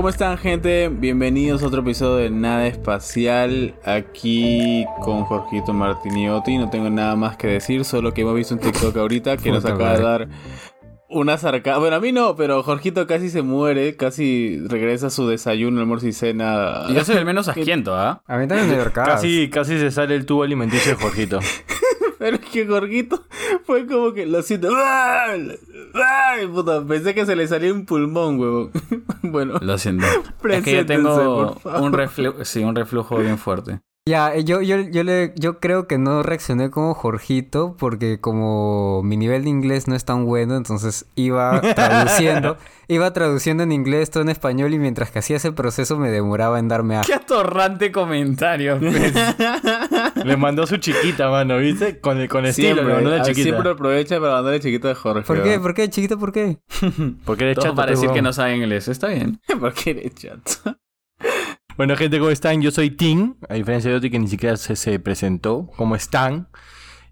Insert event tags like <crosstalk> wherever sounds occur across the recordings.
¿cómo están gente? Bienvenidos a otro episodio de Nada Espacial. Aquí con Jorgito Martiniotti. No tengo nada más que decir, solo que hemos visto un TikTok ahorita que nos acaba de dar una sarcasmo. Bueno, a mí no, pero Jorgito casi se muere, casi regresa a su desayuno, almuerzo y cena. Yo soy el menos <laughs> asquiento, ¿ah? A mí también me. <laughs> Casi, casi se sale el tubo alimenticio de Jorgito. <laughs> Pero es que Jorgito <laughs> fue como que lo siento. ¡Ay! ¡Ay, puta! Pensé que se le salía un pulmón, huevón. <laughs> bueno, Lo siento. es que yo tengo un reflujo, sí, un reflujo bien fuerte. Ya, eh, yo, yo, yo, le, yo creo que no reaccioné como Jorgito porque como mi nivel de inglés no es tan bueno, entonces iba traduciendo, <laughs> iba traduciendo en inglés todo en español y mientras que hacía ese proceso me demoraba en darme a... Qué atorrante comentario. <laughs> pues. Le mandó su chiquita, mano, ¿viste? Con, el, con estilo, siempre, le mandó la ah, chiquita. siempre aprovecha para mandarle chiquito de Jorge. ¿Por qué? ¿Por qué, chiquito? ¿Por qué? <laughs> Porque eres chato, para pe, decir que no sabe inglés. Está bien. ¿Por qué eres chato? Bueno, gente, ¿cómo están? Yo soy Tim, a diferencia de Oti que ni siquiera se, se presentó. ¿Cómo están?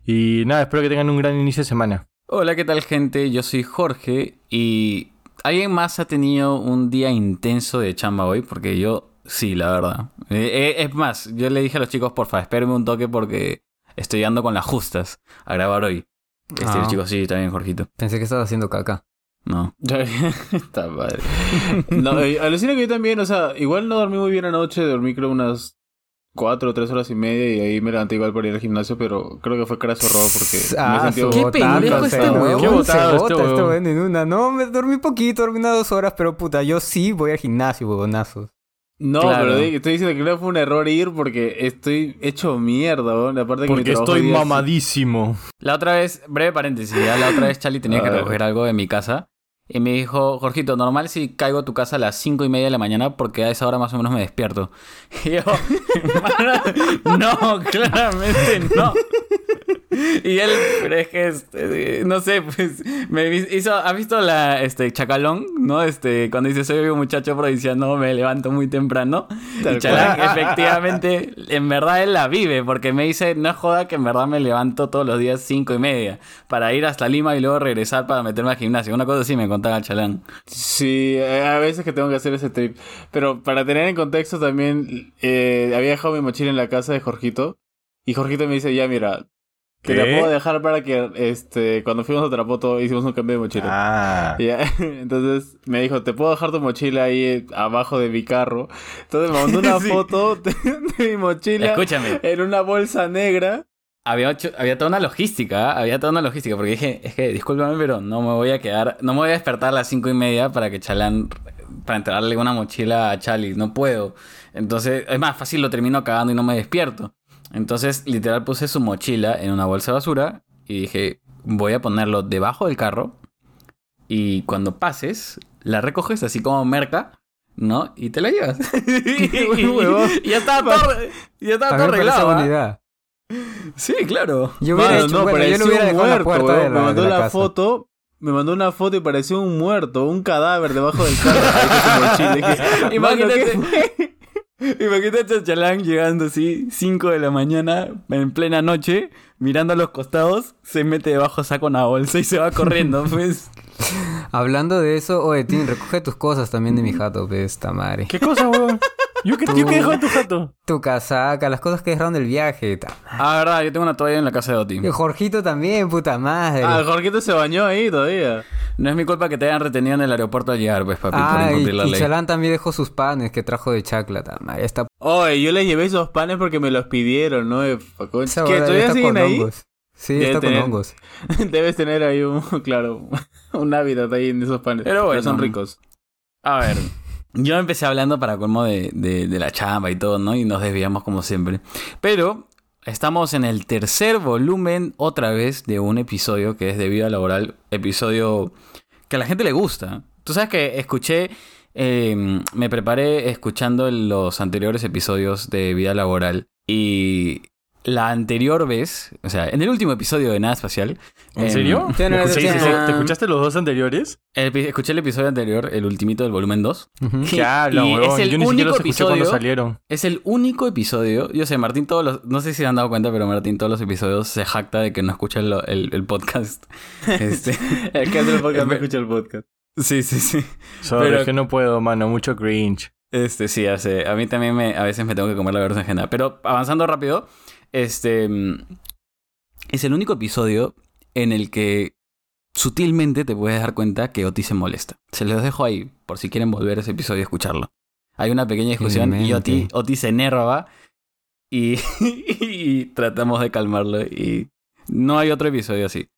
Y nada, espero que tengan un gran inicio de semana. Hola, ¿qué tal, gente? Yo soy Jorge y ¿alguien más ha tenido un día intenso de chamba hoy? Porque yo sí, la verdad. Eh, eh, es más, yo le dije a los chicos, porfa, espérenme un toque porque estoy dando con las justas a grabar hoy. Este, Ah. los chicos, sí, bien, Jorgito. Pensé que estaba haciendo caca. No. <laughs> Está padre. No, eh, alucina que yo también, o sea, igual no dormí muy bien anoche, dormí creo unas cuatro o tres horas y media y ahí me levanté igual para ir al gimnasio, pero creo que fue craso robo porque me sentí... ¿Qué pendejo este huevón? Qué botado este este huevón en una. No, me dormí poquito, dormí unas dos horas, pero puta, yo sí voy al gimnasio, huevonazos. No, Claro. pero estoy diciendo que no fue un error ir porque estoy hecho mierda. Aparte que mi Porque estoy mamadísimo. La otra vez, breve paréntesis, ya la otra vez Charlie tenía que recoger algo de mi casa. Y me dijo, Jorgito, normal si caigo a tu casa a las cinco y media de la mañana porque a esa hora más o menos me despierto. <laughs> Y yo, no, claramente no. Y él, pero es que, este, no sé, pues, me hizo, ¿has visto la, este, Chacalón? ¿No? Este, cuando dice, soy un muchacho provinciano, me levanto muy temprano. Y Chalán, efectivamente, en verdad él la vive, porque me dice, no joda que en verdad me levanto todos los días cinco y media para ir hasta Lima y luego regresar para meterme al gimnasio. Una cosa así me contaba Chalán. Sí, eh, a veces que tengo que hacer ese trip. Pero para tener en contexto también, eh, había dejado mi mochila en la casa de Jorgito. Y Jorgito me dice, ya mira, te la puedo dejar para que, este, cuando fuimos a Trapoto hicimos un cambio de mochila. Ah. <laughs> Ya, Entonces me dijo, te puedo dejar tu mochila ahí eh, abajo de mi carro. Entonces me mandó una <laughs> Sí. foto de, de mi mochila Escúchame, en una bolsa negra. Había, había toda una logística, ¿ah? había toda una logística, porque dije, es que discúlpame, pero no me voy a quedar, no me voy a despertar a las cinco y media para que Chalán, para entregarle una mochila a Charlie, no puedo. Entonces, es más fácil, lo termino cagando y no me despierto. Entonces, literal, puse su mochila en una bolsa de basura y dije, voy a ponerlo debajo del carro y cuando pases, la recoges así como merca. ¿No? Y te la llevas. <laughs> <laughs> y, huevón. y ya estaba todo, ya estaba todo arreglado. ¿ah? Sí, claro. Yo hubiera Mano, hecho, no, bueno, yo parecía lo hubiera un dejado en la muerto, puerta weón. de la, Me mandó de la la casa. foto. Me mandó una foto y parecía un muerto, un cadáver debajo del carro. <laughs> Dije, Imagínate. <laughs> Imagínate a Chalán llegando así, 5 de la mañana, en plena noche, mirando a los costados, se mete debajo, saca una bolsa y se va corriendo, <laughs> pues. Hablando de eso, oye, Tim, recoge tus cosas también de mi jato, pues, esta madre. ¿Qué cosa, weón? ¿Yo qué, yo qué dejo en tu jato? Tu casaca, las cosas que dejaron del viaje. ta- Ah, verdad, yo tengo una toalla en la casa de Oti. Y Jorgito también, puta madre. Ah, Jorgito se bañó ahí todavía. No es mi culpa que te hayan retenido en el aeropuerto al llegar, pues, papi, por Ah, y, incumplir la y ley. Chalán también dejó sus panes que trajo de chacla. ta madre, está, Oye, yo les llevé esos panes porque me los pidieron, ¿no? Eh, ¿Qué? ¿Todavía está siguen con ahí? hongos. Sí, Debe está tener- con hongos. <laughs> Debes tener ahí un, <laughs> claro, un hábitat ahí en esos panes. Pero bueno. son ricos. A ver, yo empecé hablando para colmo de, de- la chamba y todo, ¿no? Y nos desviamos como siempre. Pero estamos en el tercer volumen otra vez de un episodio que es de vida laboral, episodio que a la gente le gusta. Tú sabes que escuché, eh, me preparé escuchando los anteriores episodios de vida laboral y la anterior vez, o sea, en el último episodio de Nada Espacial. ¿En em, serio? Sí, ¿Te sí, escuchaste- sí. ¿Te escuchaste los dos anteriores? el escuché el episodio anterior, el ultimito del volumen 2. Ujú. <laughs> Y- ¿Qué hablan, y weón? es el Yo ni siquiera único los escuché cuando episodio- salieron. Es el único episodio. Yo sé, Martín, todos los. No sé si se han dado cuenta, pero Martín, todos los episodios se jacta de que no escucha el, el- el podcast. <laughs> Este, <laughs> El que hace el podcast no escucha el podcast. Sí, sí, sí. Sorry, Pero- es que no puedo, mano. Mucho cringe. Este, sí, hace, a mí también me, a veces me tengo que comer la versión ajena. Pero avanzando rápido, este es el único episodio en el que sutilmente te puedes dar cuenta que Oti se molesta. Se los dejo ahí, por si quieren volver a ese episodio y escucharlo. Hay una pequeña discusión y. Oti se enerva y, <laughs> y tratamos de calmarlo y no hay otro episodio así.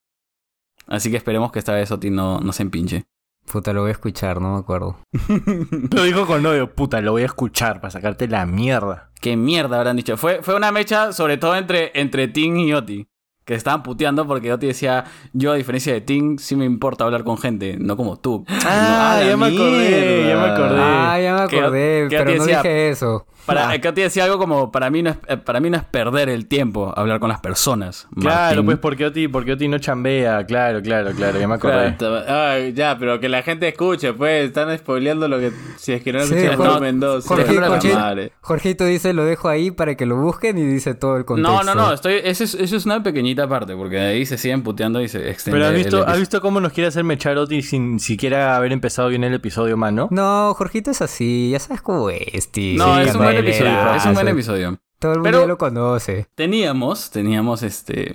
Así que esperemos que esta vez Oti no, no se empinche. Puta, lo voy a escuchar, no me acuerdo. <laughs> Lo dijo con odio. Puta, lo voy a escuchar para sacarte la mierda. ¿Qué mierda habrán dicho? Fue, fue una mecha, sobre todo entre, entre Ting y Oti. Que estaban puteando porque Oti decía, yo a diferencia de Ting, sí me importa hablar con gente, no como tú. Ah, ya me acordé, ya me acordé. Ah, ya me acordé, que pero no decía- dije eso. Para, Ah, que Oti decía algo como, para mí, no es, eh, para mí no es perder el tiempo hablar con las personas. Claro, Martín". pues porque Oti, porque Oti no chambea. Claro, claro, claro. Ya me acordé. Claro. Ay, ya, pero que la gente escuche, pues. Están spoileando lo que. Si es que no Sí, escuchan Jorge- Mendoza. Jorge- Jorge- madre. Jorgito dice, lo dejo ahí para que lo busquen y dice todo el contexto. No, no, no, estoy, eso, es, eso es una pequeñita parte, porque de ahí se siguen puteando y se extiende. Pero has el visto, has episodio. visto cómo nos quiere hacer mechar Oti sin siquiera haber empezado bien el episodio, mano. No, Jorgito es así, ya sabes cómo es, tío. No, Sí, es un buen episodio, es un buen episodio. Todo el mundo Pero- lo conoce. Teníamos, teníamos este.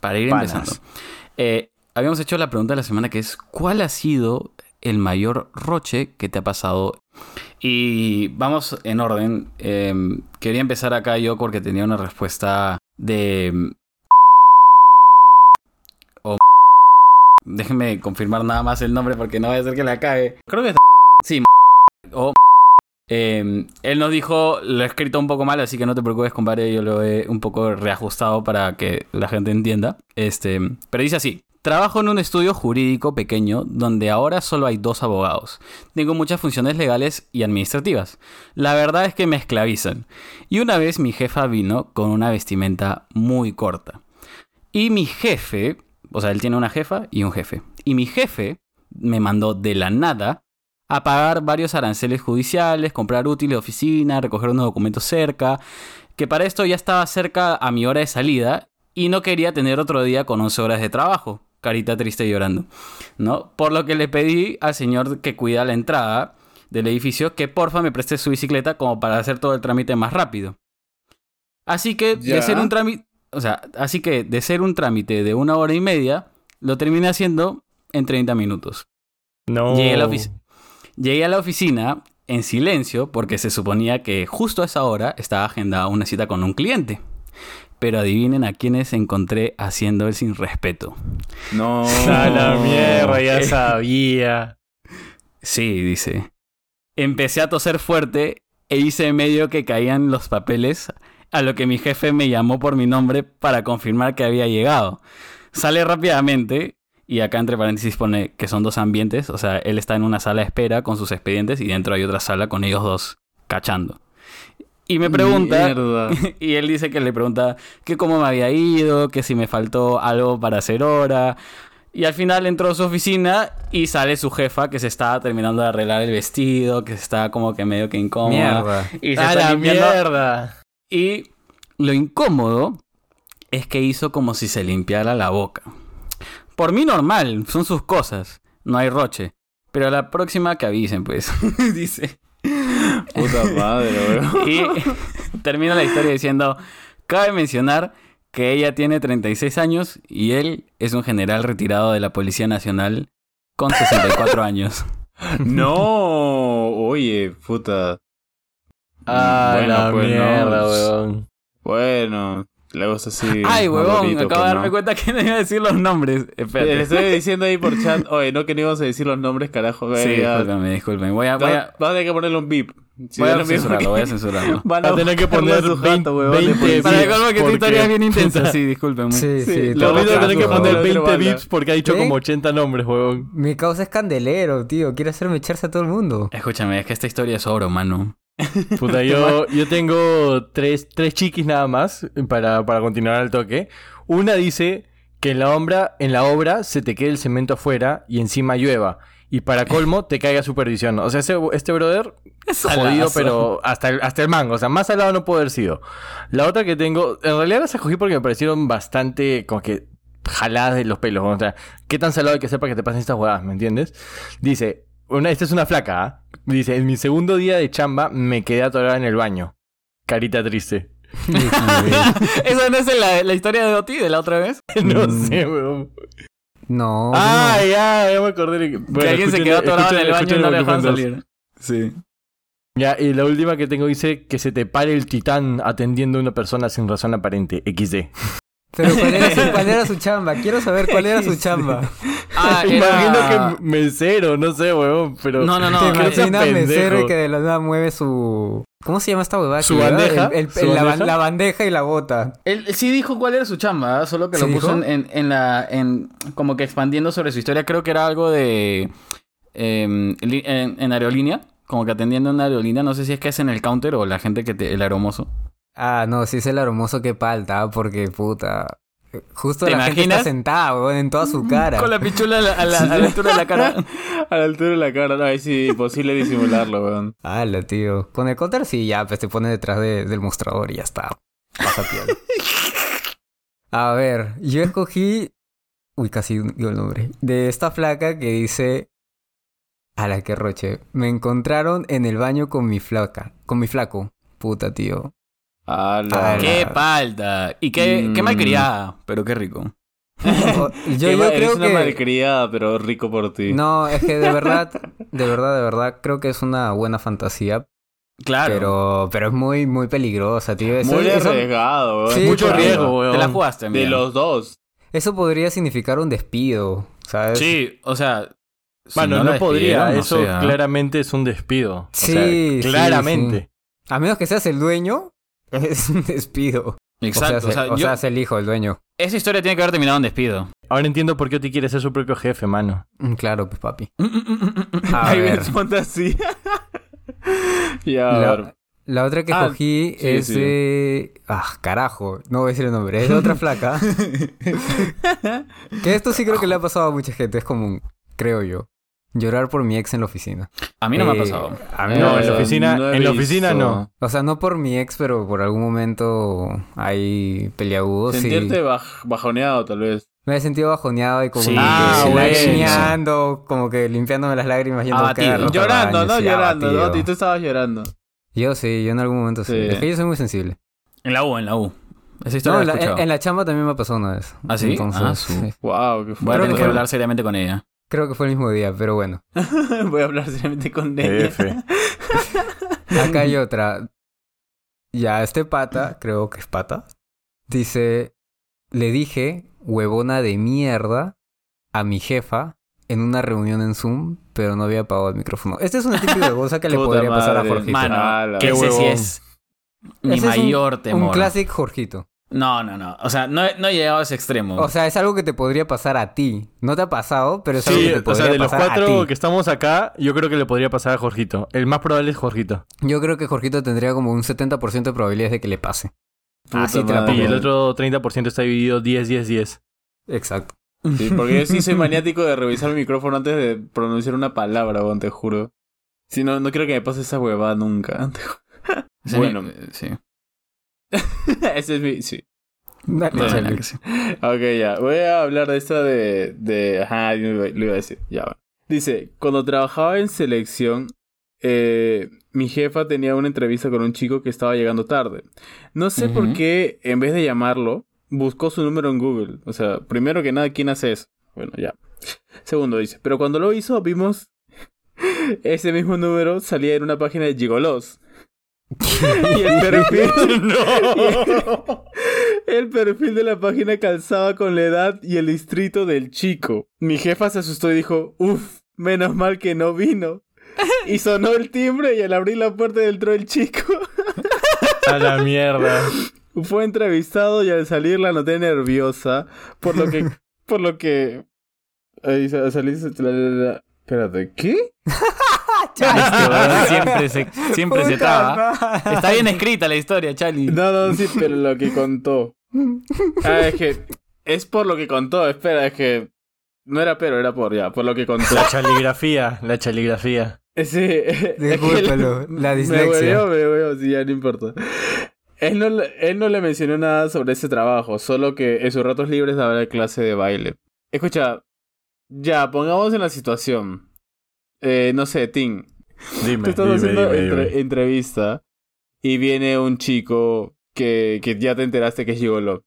Para ir Panas. empezando. eh, habíamos hecho la pregunta de la semana que es: ¿Cuál ha sido el mayor roche que te ha pasado? Y vamos en orden. eh, quería empezar acá yo porque tenía una respuesta de. O. Déjenme confirmar nada más el nombre porque no vaya a ser que la cague. Creo que Sí, o eh, él nos dijo, lo he escrito un poco mal, así que no te preocupes, compadre, yo lo he un poco reajustado para que la gente entienda. Este, pero dice así: Trabajo en un estudio jurídico pequeño donde ahora solo hay dos abogados. Tengo muchas funciones legales y administrativas. La verdad es que me esclavizan. Y una vez mi jefa vino con una vestimenta muy corta. Y mi jefe, o sea, él tiene una jefa y un jefe. Y mi jefe me mandó de la nada a pagar varios aranceles judiciales, comprar útiles de oficina, recoger unos documentos cerca, que para esto ya estaba cerca a mi hora de salida y no quería tener otro día con 11 horas de trabajo, carita triste y llorando, ¿no? Por lo que le pedí al señor que cuida la entrada del edificio que porfa me preste su bicicleta como para hacer todo el trámite más rápido. Así que de ser un trámite, o sea, así que de ser un trámite de una hora y media, lo terminé haciendo en 30 minutos. No. Llegué a la oficina. Llegué a la oficina en silencio porque se suponía que justo a esa hora estaba agendada una cita con un cliente. Pero adivinen a quiénes encontré haciendo el sin respeto. No. <laughs> A la mierda, ya sabía. Sí, dice. Empecé a toser fuerte e hice medio que caían los papeles, a lo que mi jefe me llamó por mi nombre para confirmar que había llegado. Sale rápidamente, y acá entre paréntesis pone que son dos ambientes, o sea, él está en una sala de espera con sus expedientes y dentro hay otra sala con ellos dos cachando. Y me pregunta, Mierda. <laughs> y él dice que le pregunta que cómo me había ido, que si me faltó algo para hacer hora. Y al final entró a su oficina y sale su jefa que se estaba terminando de arreglar el vestido, que se estaba como que medio que incómoda. Mierda. Y se A está la mierda. Y lo incómodo es que hizo como si se limpiara la boca. Por mí normal, son sus cosas, no hay roche. Pero a la próxima que avisen, pues, <laughs> dice. Puta madre, weón. <laughs> Y termina la historia diciendo, cabe mencionar que ella tiene 36 años y él es un general retirado de la Policía Nacional con 64 años. <laughs> No, oye, puta. A Bueno, la pues, no. mierda, weón. Bueno, luego es así. <laughs> Ay, huevón, acabo de pues, darme ¿no? cuenta que no iba a decir los nombres. Le Espérate. estoy diciendo ahí por chat, <laughs> oye, no que no íbamos a decir los nombres, carajo. Sí, discúlpame, discúlpame. Voy a, voy a, Vas a tener que ponerle un beep. Si voy a censurarlo, voy a censurarlo. <laughs> Van Va a tener que poner a su jato, 20, huevón, de 20 policía. Para beeps, colmo que tu porque- historia es bien intensa, sí, discúlpenme. Sí, Sí, sí. lo que otro tener que poner lo otro 20 banda. bips porque ha dicho ¿Eh? como 80 nombres, weón. Mi causa es candelero, tío. Quiere hacerme echarse a todo el mundo. Escúchame, es que esta historia es oro, mano. <laughs> Puta, yo, yo tengo tres, tres chiquis nada más para, para continuar al toque. Una dice que en la obra, en la obra se te quede el cemento afuera y encima llueva. Y para colmo te caiga supervisión. O sea, ese- este brother jodido, Salazo. pero hasta el, hasta el mango. O sea, más salado no puede haber sido. La otra que tengo, en realidad las escogí porque me parecieron bastante, como que jaladas de los pelos. O sea, ¿qué tan salado hay que ser para que te pasen estas jugadas? ¿Me entiendes? Dice, una, esta es una flaca, ¿ah? Dice, en mi segundo día de chamba me quedé atorada en el baño. Carita triste. <laughs> ¿Esa no es la, la historia de Oti de la otra vez? <laughs> no Mm. sé, weón. No. Ah, ya, ya me acordé. que- bueno, alguien se quedó atorado en el baño y no le cuentas. salir. Sí. Ya, y la última que tengo dice que se te pare el titán atendiendo a una persona sin razón aparente. XD. Pero ¿cuál era, su, <laughs> cuál era su chamba? Quiero saber cuál era su chamba. Ah, <laughs> Imagino era... que mesero, no sé, weón, pero... No, no, no. <laughs> ¿Te que no sea imaginas mesero y que de la nada mueve su... ¿Cómo se llama esta huevada? ¿Su bandeja? El- el- ¿Su bandeja? la bandeja y la bota. Él sí dijo cuál era su chamba, solo que lo ¿Sí puso en, en, la. En, como que expandiendo sobre su historia. Creo que era algo de. em, en, en aerolínea. Como que atendiendo en aerolínea. No sé si es que es en el counter o la gente que te. El aeromozo. Ah, no, sí es el hermoso que palta, porque puta... Justo ¿Te la gente imaginas? está sentada, weón, en toda su cara. Con la pichula a la, a la- a la altura de la cara. <laughs> A la altura de la cara, no, sí, imposible disimularlo, weón. Hala, tío. Con el counter sí, ya, pues te pone detrás de- del mostrador y ya está. Pasa piel. <laughs> A ver, yo escogí... Uy, casi digo el nombre. De esta flaca que dice... A la que roche. Me encontraron en el baño con mi flaca. Con mi flaco. Puta, tío. Ala. Qué palta. Y qué, qué Mm. malcriada. Pero qué rico. <laughs> O- Yo, Qué yo creo una que... malcriada, pero rico por ti. No, es que de <laughs> verdad, de verdad, de verdad, creo que es una buena fantasía. Claro. Pero, pero es muy, muy peligrosa, tío. Eso, Muy eso- arriesgado, weón. Sí, Mucho claro. riesgo, weón. Te la jugaste, De mira. los dos. eso podría significar un despido, ¿sabes? Sí, o sea. si Bueno, no, podría, no eso claramente es un despido. O Sí, sí, claramente. A menos que seas el dueño, <laughs> es un despido. Exacto. O sea, O sea, o yo- seas el hijo, el dueño. esa historia tiene que haber terminado en despido. Ahora entiendo por qué Oti quiere ser su propio jefe, mano. Mm, Claro, pues papi. <laughs> A Ahí ver, fantasía. <laughs> ver. la, la otra que Ah, cogí sí, es sí. de... Ah, carajo. No voy a decir el nombre. Es de otra flaca. que esto sí creo que le ha pasado a mucha gente. Es común, creo yo. Llorar por mi ex en la oficina. A mí no me ha Eh, pasado. A mí no, No, en la oficina- no en la oficina no. O sea, no por mi ex, pero por algún momento hay peleagudos. y Sentirte baj- bajoneado, tal vez. Me he sentido bajoneado y como Sí, que Ah, bueno. como que limpiándome las lágrimas yendo Ah, a caer tío, Llorando, ¿no? sí, Llorando, abatido. ¿no? Y tú estabas llorando. Yo sí, yo en algún momento sí. Sí. Es que yo soy muy sensible. En la U, en la U. Esa historia No, la en la, escuchado. en la chamba también me pasó una vez. ¿Ah, sí? Entonces, Ah, su- sí. Wow, qué Voy a fuerte. tener que hablar seriamente con ella. Creo que fue el mismo día, pero bueno. <laughs> Voy a hablar seriamente con ella. <laughs> Acá hay otra. Ya, este pata, creo que es pata, dice, le dije huevona de mierda a mi jefa en una reunión en Zoom, pero no había apagado el micrófono. Este es una típica cosa que le <laughs> podría pasar a. Jorgito. Mano, que ese huevón. sí es mi Ese es un- mayor temor. Un classic Jorgito. No, no, no. O sea, no, he- no he llegado a ese extremo. O sea, es algo que te podría pasar a ti. No te ha pasado, pero es algo que te o podría sea, de los pasar a cuatro ti. que estamos acá, yo creo que le podría pasar a Jorgito. El más probable es Jorgito. Yo creo que Jorgito tendría como un 70% de probabilidades de que le pase. Así te la. Y el otro 30% está dividido 10-10-10. Exacto. Sí, <laughs> porque yo sí soy maniático de revisar el micrófono antes de pronunciar una palabra, te juro. Si no, no quiero que me pase esa huevada nunca. <laughs> bueno. sí. <laughs> Ese es mi... Sí. Dale, que sí. Ok, ya. Voy a hablar de esta de... de... Ajá, lo iba, a decir. Ya va. Dice, cuando trabajaba en selección, eh, mi jefa tenía una entrevista con un chico que estaba llegando tarde. No sé por qué, en vez de llamarlo, buscó su número en Google. O sea, primero que nada, ¿quién hace eso? Bueno, ya. Segundo dice, pero cuando lo hizo, vimos <laughs> ese mismo número salía en una página de Gigolos. Y el perfil... <laughs> El perfil de la página calzaba con la edad y el distrito del chico. Mi jefa se asustó y dijo, uff, menos mal que no vino. Y sonó el timbre y al abrir la puerta entró el chico. A la mierda. Fue entrevistado y al salir la noté nerviosa, por lo que... por lo que... Ahí sa- salí... Espérate, ¿qué? <laughs> Este weón <laughs> siempre se, siempre se. Está bien escrita la historia, Charlie. No, no, sí, pero lo que contó. Ah, es que... Es por lo que contó, espera, es que... No era pero, era por ya, por lo que contó. La chaligrafía, la chaligrafía. Sí, Discúlpalo, <laughs> la Me dislexia. huevió, me huevió, sí, ya no importa. él no, le- él no le mencionó nada sobre ese trabajo, solo que en sus ratos libres daba clase de baile. Escucha, ya, pongamos en la situación. Eh, no sé, Tim, Dime, <laughs> Tú estás dime, haciendo dime, entre- dime. entrevista y viene un chico que, que ya te enteraste que es gigolo.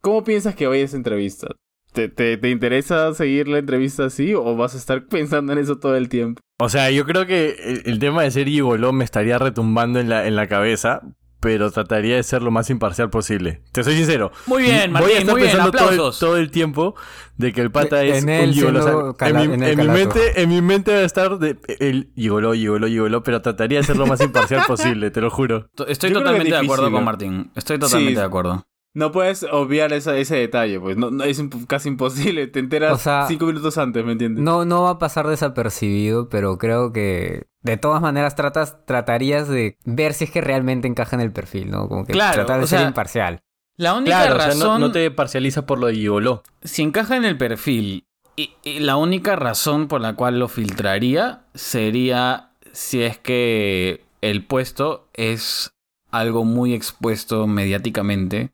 ¿Cómo piensas que vaya esa entrevista? ¿Te, te, ¿Te interesa seguir la entrevista así o vas a estar <laughs> pensando en eso todo el tiempo? O sea, yo creo que el, el tema de ser gigoló me estaría retumbando en la, en la cabeza, pero trataría de ser lo más imparcial posible. Te soy sincero. Muy bien, Voy a Martín, estar muy bien, pensando todo el, aplausos. todo el tiempo de que el pata De- es en un él gigoló. O sea, siendo cala- en mi, en el en mi calato. mente, en mi mente va a estar de, el gigoló, gigoló, gigoló, pero trataría de ser lo más imparcial <laughs> posible, te lo juro. To- Estoy Yo totalmente de acuerdo con. Martín. Estoy totalmente Sí. de acuerdo. No puedes obviar esa, ese detalle, pues. No, no, es casi imposible. Te enteras O sea, cinco minutos antes, ¿me entiendes? No, no va a pasar desapercibido, pero creo que de todas maneras tratas, tratarías de ver si es que realmente encaja en el perfil, ¿no? Como que Claro, tratar de o ser sea, imparcial. La única Claro, o sea, razón... no, no te parcializas por lo de gigoló. Si encaja en el perfil y, y la única razón por la cual lo filtraría sería si es que el puesto es algo muy expuesto mediáticamente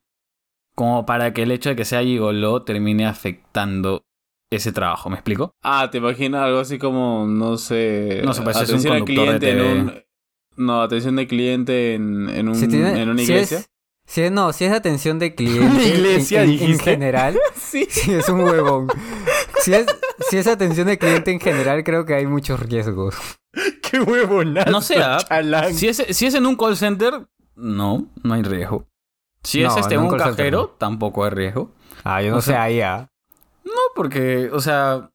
como para que el hecho de que sea gigoló termine afectando ese trabajo, ¿me explico? Ah, te imaginas algo así como, no sé. No sé, pues, es un atención al conductor de cliente en un. No, atención de cliente en, en, un, Si tiene- en una si iglesia. es- si es- no, si es atención de <laughs> cliente ¿Una iglesia, en, en- general, <laughs> Sí. <laughs> si es un huevón. Si es, si es atención de cliente en general, creo que hay muchos riesgos. Qué huevonazo, No sé, ¿ah? chalán. Si es, si es en un call center, no, no hay riesgo. Si es este un center cajero, tampoco hay riesgo. Ah, yo no O sé sea- ahí, ah. No, porque, o sea,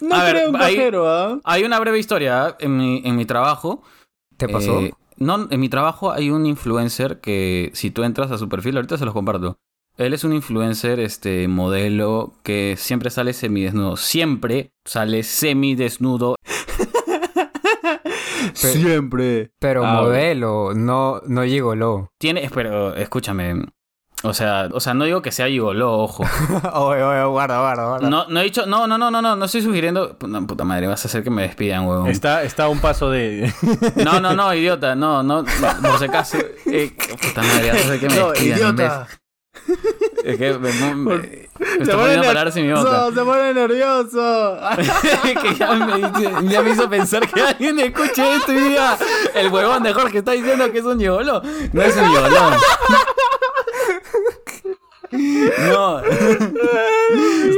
No A ver, creo un cajero, ¿ah? hay una breve historia ¿ah? en mi, en mi trabajo. ¿Te pasó? Eh, no, en mi trabajo hay un influencer que si tú entras a su perfil, ahorita se los comparto. Él es un influencer, este, modelo que siempre sale semidesnudo. Siempre sale semidesnudo. <laughs> <laughs> Siempre. Pero Ah, modelo, no, no gigoló. Tiene, pero escúchame. O sea, o sea, no digo que sea gigoló, ojo. <laughs> oye, oye, guarda, guarda, guarda. No, no he dicho, no, no, no, no, no, no estoy sugiriendo. No, puta madre, vas a hacer que me despidan, huevón. Está, está a un paso de... <laughs> No, no, no, idiota, no, no, no, por si acaso. Eh, puta madre, vas a hacer que me No, despidan. idiota. Es que me, me, <laughs> me Se pone mi boca. nervioso, se pone nervioso. que ya me, dice- ya me hizo pensar que alguien escuche esto y diga el huevón de Jorge está diciendo que es un yolo. No es un yolo. <laughs> No.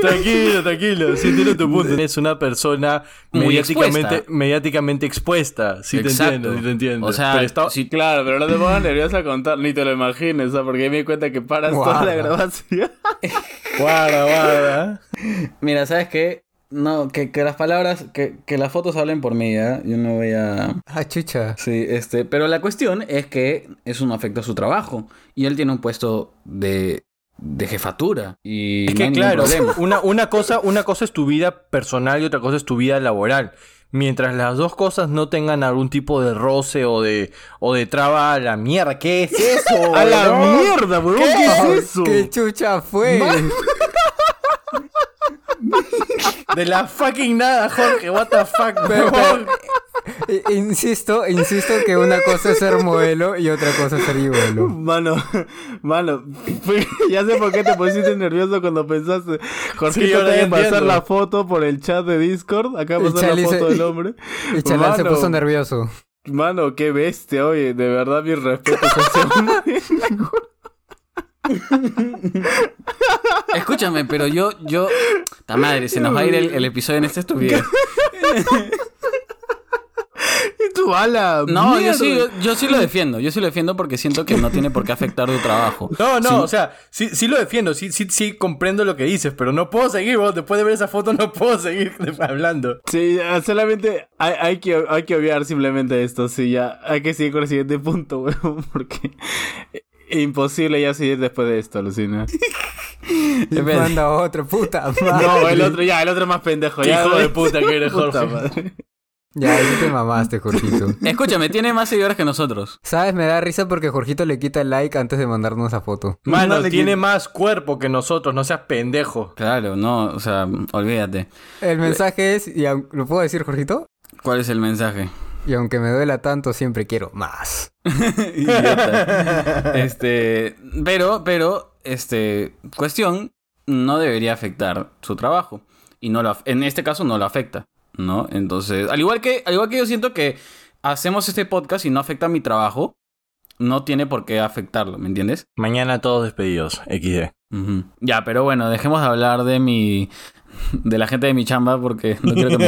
Tranquilo, tranquilo. Sí, entiendo tu punto. Es una persona Muy mediáticamente, expuesta. mediáticamente expuesta. Sí, te Exacto. entiendo, sí te entiendo. O sea, Pero está- si- Claro, pero no te pongas nervioso a contar, ni te lo imagines, porque me di cuenta que paras toda la grabación. <laughs> Guarda, guarda. Mira, ¿sabes qué? No, que, que las palabras, que, que las fotos hablen por mí, ¿ya? Yo no voy a... Ah, chucha. Sí, este, pero la cuestión es que eso no afecta a su trabajo. Y él tiene un puesto de, de jefatura. Y Es no que claro, una, <laughs> una, cosa, una cosa es tu vida personal y otra cosa es tu vida laboral. Mientras las dos cosas no tengan algún tipo de roce o de, o de traba a la mierda. ¿Qué es eso? <laughs> ¡A la mierda, weón! ¿Qué ¿Qué es es eso? ¿Qué chucha fue? <laughs> De la fucking nada, Jorge. What the fuck, weón? I- Insisto, insisto que una cosa es ser modelo y otra cosa es ser gigolo. Mano, mano, <laughs> ya sé por qué te pusiste nervioso cuando pensaste. Jorge, Sí, ahora te voy a pasar la foto por el chat de Discord. Acá pasar la foto se- del hombre. <laughs> Y Chalán se puso nervioso. Mano, qué bestia, oye. De verdad, mis respetos a ese hombre. <laughs> Escúchame, pero yo, yo... Ta madre, se nos va a ir el, el episodio en esta estupidez. <laughs> Y tu ala. No, yo sí, yo, yo sí lo defiendo. Yo sí lo defiendo porque siento que no tiene por qué afectar tu trabajo. No, no, Sí. o sea, sí, sí lo defiendo, sí, sí, sí comprendo lo que dices, pero no puedo seguir, weón. Después de ver esa foto no puedo seguir <laughs> hablando. Sí, solamente hay, hay, que, hay que obviar simplemente esto. Sí, ya hay que seguir con el siguiente punto, weón. Porque imposible ya seguir después de esto, Lucina. Manda <laughs> otro, puta <laughs> madre. No, el otro, ya, el otro más pendejo. Ya, hijo de puta que eres, Puta Jorge. madre. <laughs> Ya, ahí te mamaste, Jorgito. Escúchame, tiene más seguidores que nosotros. ¿Sabes? Me da risa porque Jorgito le quita el like antes de mandarnos esa foto. Mano, No tiene más cuerpo que nosotros, no seas pendejo. Claro, no, o sea, olvídate. El mensaje es, y ¿lo puedo decir, Jorgito? ¿Cuál es el mensaje? Y aunque me duela tanto, siempre quiero más. <laughs> Idiota. Este, pero, pero, este, cuestión, no debería afectar su trabajo. Y no lo, en este caso no lo afecta, ¿no? Entonces, al igual que, al igual que yo siento que hacemos este podcast y no afecta mi trabajo, no tiene por qué afectarlo, ¿me entiendes? Mañana todos despedidos, XD. Ya, pero bueno, dejemos de hablar de mi. De la gente de mi chamba porque no quiero que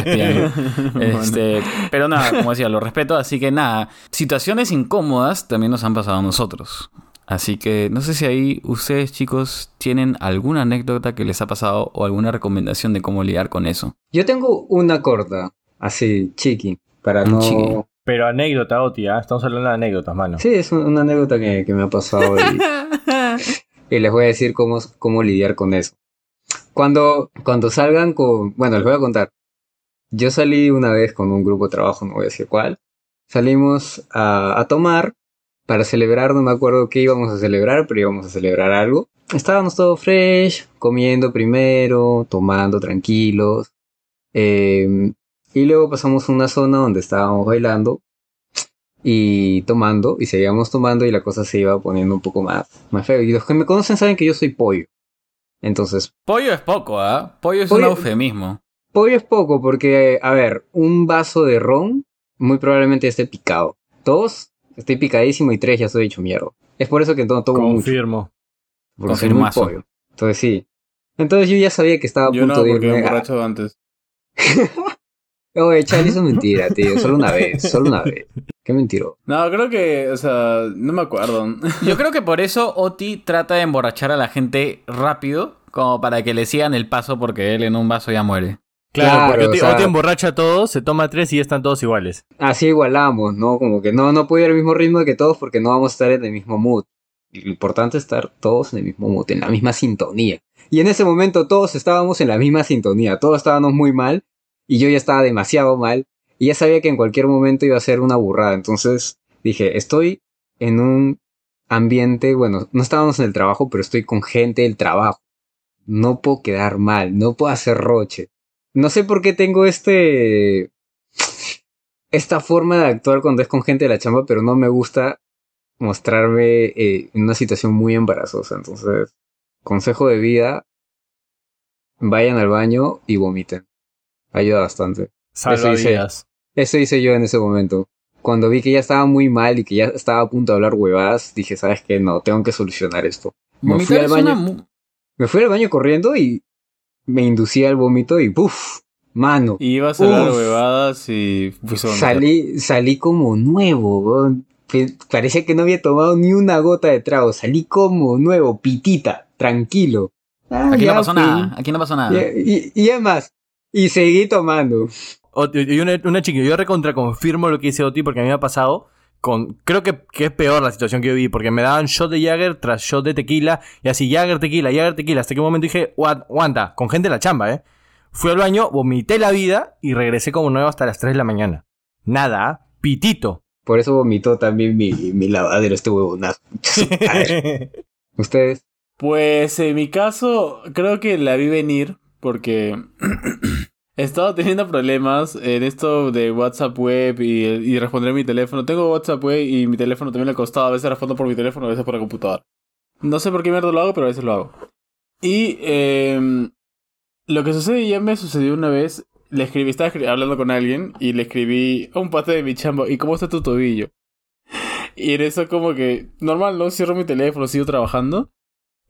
me <laughs> este, pero nada, como decía, lo respeto, así que nada. Situaciones incómodas también nos han pasado a nosotros. Así que no sé si ahí ustedes, chicos, tienen alguna anécdota que les ha pasado o alguna recomendación de cómo lidiar con eso. Yo tengo una corta, así, chiqui, para no... chiqui. Pero anécdota, Oti, ¿ah? Estamos hablando de anécdotas, mano. Sí, es un- una anécdota que, que me ha pasado y, <laughs> y les voy a decir cómo, cómo lidiar con eso. Cuando, cuando salgan con... Bueno, les voy a contar. Yo salí una vez con un grupo de trabajo, no voy a decir cuál. Salimos a, tomar para celebrar, no me acuerdo qué íbamos a celebrar, pero íbamos a celebrar algo. Estábamos todos fresh, comiendo primero, tomando tranquilos. Eh, y luego pasamos a una zona donde estábamos bailando y tomando, y seguíamos tomando y la cosa se iba poniendo un poco más, más feo. Y los que me conocen saben que yo soy pollo. Entonces, Pollo es poco, ¿ah? Pollo es Pollo- un eufemismo. pollo es poco porque, a ver, un vaso de ron muy probablemente esté picado. Dos, estoy picadísimo y tres, ya estoy hecho mierda. Es por eso que no tomo mucho, Confirmo. muy Confirmazo. pollo. Entonces sí. Entonces yo ya sabía que estaba a Yo punto no, de porque me irme a... emborracho antes. <laughs> Oye, Charlie, eso es mentira, tío. Solo una vez, solo una vez. Qué mentiro. No, creo que, o sea, no me acuerdo. <laughs> Yo creo que por eso Oti trata de emborrachar a la gente rápido, como para que le sigan el paso porque él en un vaso ya muere. Claro, Claro, porque Oti, o sea- Oti emborracha a todos, se toma tres y ya están todos iguales. Así igualamos, ¿no? Como que no, no puedo ir al mismo ritmo que todos porque no vamos a estar en el mismo mood. Lo importante es estar todos en el mismo mood, en la misma sintonía. Y en ese momento todos estábamos en la misma sintonía, todos estábamos muy mal y yo ya estaba demasiado mal y ya sabía que en cualquier momento iba a ser una burrada. Entonces dije, estoy en un ambiente, bueno, no estábamos en el trabajo, pero estoy con gente del trabajo. No puedo quedar mal, no puedo hacer roche. No sé por qué tengo este esta forma de actuar cuando es con gente de la chamba, pero no me gusta mostrarme eh, en una situación muy embarazosa. Entonces, consejo de vida, vayan al baño y vomiten. Ayuda bastante. Salva hice. vidas. Eso hice yo en ese momento. Cuando vi que ya estaba muy mal y que ya estaba a punto de hablar huevadas, dije, ¿sabes qué? No, tengo que solucionar esto. Me fui al baño, una me fui al baño corriendo y me inducía al vómito y ¡puf! Mano. Y ibas a hablar huevadas y vomitar. Salí, salí como nuevo, Parecía que no había tomado ni una gota de trago. Salí como nuevo, pitita, tranquilo. Ah, Aquí no pasó pues. nada, aquí no pasó nada. Y, y, y además, y seguí tomando. Y una, una chica, yo recontra confirmo lo que dice Oti porque a mí me ha pasado con... Creo que, que es peor la situación que yo vi porque me daban shot de Jagger tras shot de tequila y así Jagger, tequila, Jagger, tequila. Hasta que un momento dije, "Gua- aguanta, con gente de la chamba, ¿eh? Fui al baño, vomité la vida y regresé como nuevo hasta las 3 de la mañana. Nada, pitito. Por eso vomitó también mi, mi lavadero, este huevonazo. A ver, <laughs> Ustedes. Pues en mi caso, creo que la vi venir porque <clears throat> he estado teniendo problemas en esto de WhatsApp web y, y responder en mi teléfono. Tengo WhatsApp web y mi teléfono también le costado. A veces respondo por mi teléfono, a veces por la computadora. No sé por qué mierda lo hago, pero a veces lo hago. Y em, lo que sucede ya me sucedió una vez. Le escribí, estaba escri- hablando con alguien y le escribí a un pate de mi chamba. ¿Y cómo está tu tobillo? <laughs> Y en eso como que, normal, ¿no? Cierro mi teléfono, sigo trabajando.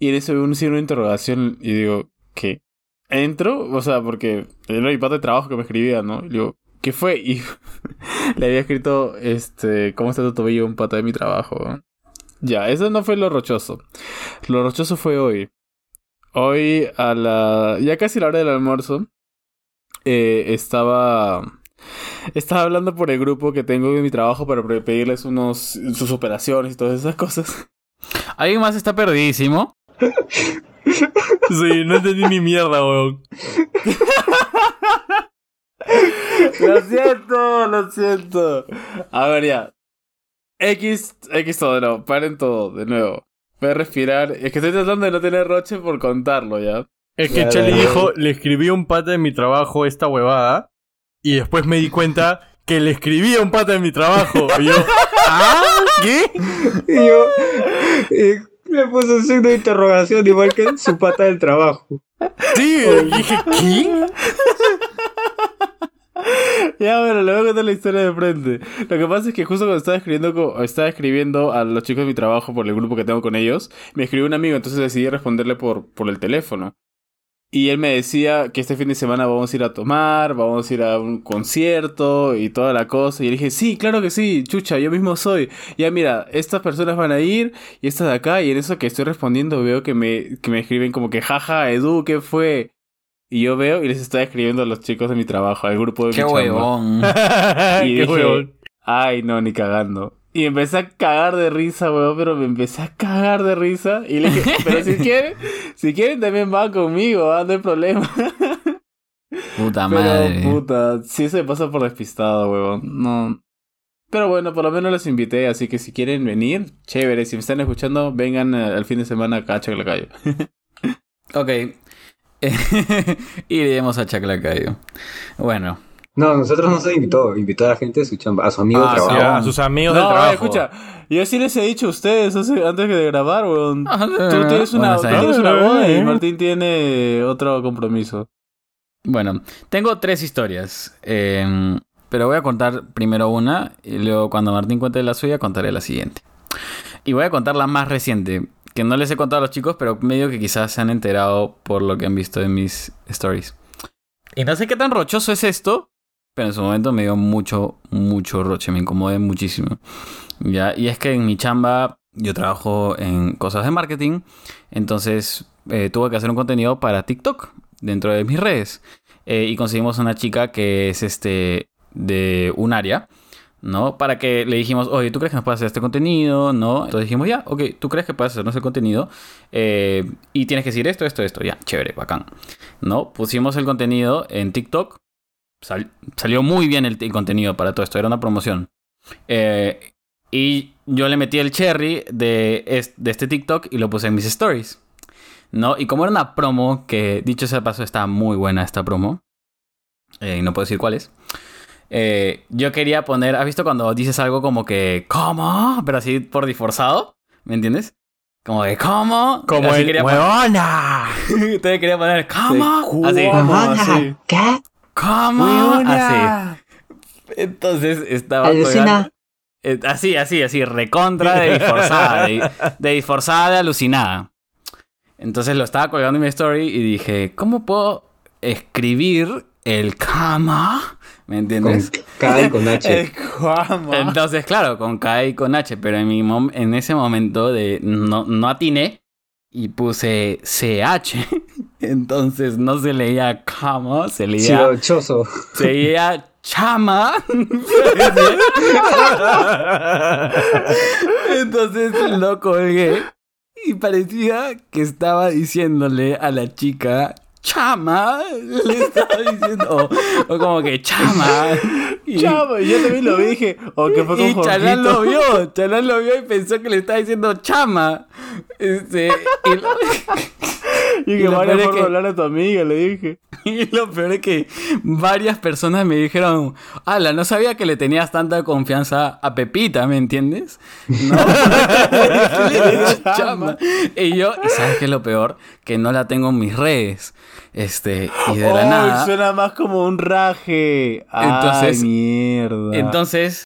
Y en eso veo un signo de interrogación y digo, ¿qué? Entro, o sea, porque era mi pata de trabajo que me escribía, ¿no? Y digo, ¿qué fue? Y <laughs> le había escrito, este, ¿cómo está tu tobillo? Un pata de mi trabajo. Ya, eso no fue lo rochoso. Lo rochoso fue hoy. Hoy a la... ya casi la hora del almuerzo. eh, estaba... Estaba hablando por el grupo que tengo de mi trabajo para pedirles unos... sus operaciones y todas esas cosas. ¿Alguien más está perdidísimo? <laughs> Sí, no entendí ni mierda, weón. Lo siento, lo siento. A ver, ya. X, X todo, no. Paren todo, de nuevo. Voy a respirar. Es que estoy tratando de no tener roche por contarlo, ¿ya? Es que ya. dijo, le escribí a un pata de mi trabajo esta huevada y después me di cuenta que le escribí a un pata de mi trabajo. Y yo, <laughs> ¿ah? ¿Qué? Y yo eh, le puse un signo de interrogación igual que su pata del trabajo. Sí, <laughs> y dije, ¿qué? Ya, bueno, le voy a contar la historia de frente. Lo que pasa es que justo cuando estaba escribiendo, estaba escribiendo a los chicos de mi trabajo por el grupo que tengo con ellos, me escribió un amigo, entonces decidí responderle por, por el teléfono. Y él me decía que este fin de semana vamos a ir a tomar, vamos a ir a un concierto y toda la cosa. Y le dije, sí, claro que sí, chucha, yo mismo soy. Ya mira, estas personas van a ir y estas de acá. Y en eso que estoy respondiendo veo que me, que me escriben como que, jaja, Edu, ¿qué fue? Y yo veo y les estaba escribiendo a los chicos de mi trabajo, al grupo de Qué mi huevón. <laughs> Y <laughs> Qué dije, huevón. ay, no, ni cagando. Y empecé a cagar de risa, weón, pero me empecé a cagar de risa. Y le dije, pero si <laughs> quieren, si quieren también van conmigo, ah, no hay problema. Puta Pero, madre. puta, sí se pasa por despistado, weón. No. Pero bueno, por lo menos los invité, así que si quieren venir, chévere. Si me están escuchando, vengan eh, al fin de semana acá a Chaclacayo. Ok. <laughs> Iremos a Chaclacayo. Bueno. No, nosotros no se invitó, invitó a la gente de su chamba, a su amigo Ah, de Sí, trabajo. a sus amigos del No, trabajo. escucha, yo sí les he dicho a ustedes hace- antes de grabar, weón. Ah, Tú tienes una, Bueno, tienes una boda y. Martín tiene otro compromiso. Bueno, tengo tres historias. eh, pero voy a contar primero una y luego cuando Martín cuente la suya contaré la siguiente. Y voy a contar la más reciente, que no les he contado a los chicos, pero medio que quizás se han enterado por lo que han visto en mis stories. Y no sé qué tan rochoso es esto, pero en su momento me dio mucho, mucho roche, me incomodé muchísimo. ¿ya? Y es que en mi chamba yo trabajo en cosas de marketing, entonces eh, tuve que hacer un contenido para TikTok dentro de mis redes. Eh, y conseguimos una chica que es este de un área, ¿no? Para que le dijimos, oye, ¿tú crees que nos puedes hacer este contenido? ¿No? Entonces dijimos, ya, ok, ¿tú crees que puedes hacernos el contenido? Eh, y tienes que decir esto, esto, esto, ya, chévere, bacán. ¿No? Pusimos el contenido en TikTok. Sal- salió muy bien el, el contenido para todo esto, era una promoción. Eh, y yo le metí el cherry de, es- de este TikTok y lo puse en mis stories. ¿No? Y como era una promo, que dicho sea de paso, está muy buena esta promo. eh, y no puedo decir cuál es. eh, yo quería poner. ¿Has visto cuando dices algo como que. ¿Cómo? Pero así por disforzado. ¿Me entiendes? Como de ¿cómo? Como Así el quería. <laughs> Entonces quería poner ¿Cómo? ¿Qué? ¿Cómo? Así. Entonces estaba. Alucina. colgando- eh, Así, así, así, recontra de disforzada. de, de disforzada, de alucinada. Entonces lo estaba colgando en mi story y dije, ¿cómo puedo escribir el cama? ¿Me Con entiendes? K y con H. <laughs> El Juanma. Entonces, claro, con K y con H, pero en, mi mom- en ese momento de no, no atiné y puse CH. Entonces no se leía cama, se leía, Chirochoso. se leía chama. Entonces lo colgué y parecía que estaba diciéndole a la chica chama. Le estaba diciendo, o, o como que chama. Y- Chavo, y yo también lo vi, dije, o que fue con y Chalán lo vio, Chalán lo vio y pensó que le estaba diciendo chama. Este, y, lo, <laughs> Y y que vaya por que- hablar a tu amiga, le dije. <laughs> y lo peor es que varias personas me dijeron, ala, no sabía que le tenías tanta confianza a Pepita, ¿me entiendes? No, <laughs> chama. Y yo, ¿y sabes qué es lo peor? Que no la tengo en mis redes. Este, y de la nada. suena más como un raje. Entonces- Ay, mierda. Entonces,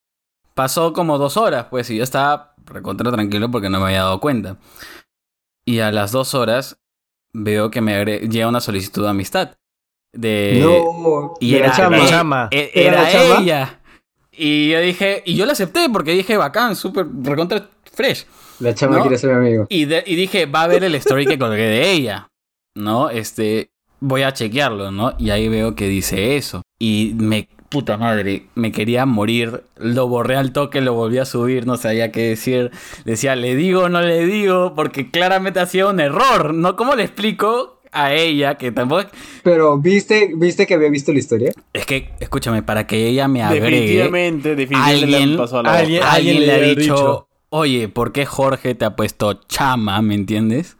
pasó como dos horas, pues, y yo estaba recontra tranquilo porque no me había dado cuenta. Y a las dos horas veo que me llega una solicitud de amistad. De... no. y de era, la chama. e- chama. ¿Era era la chama? ella. Y yo dije, y yo la acepté porque dije, bacán, súper recontra fresh. La chama ¿No? quiere ser mi amigo. Y, de- y dije, va a ver el story que colgué de ella. ¿No? Este, voy a chequearlo, ¿no? Y ahí veo que dice eso. Y me, puta madre, me quería morir. Lo borré al toque, lo volví a subir, no sabía qué decir. Decía, le digo o no le digo, porque claramente hacía un error, ¿no? ¿Cómo le explico a ella que tampoco... Pero, ¿viste, ¿viste que había visto la historia? Es que, escúchame, para que ella me agregue... definitivamente, definitivamente alguien- le pasó a la alguien- le ha dicho. oye, ¿por qué Jorge te ha puesto chama? ¿Me entiendes?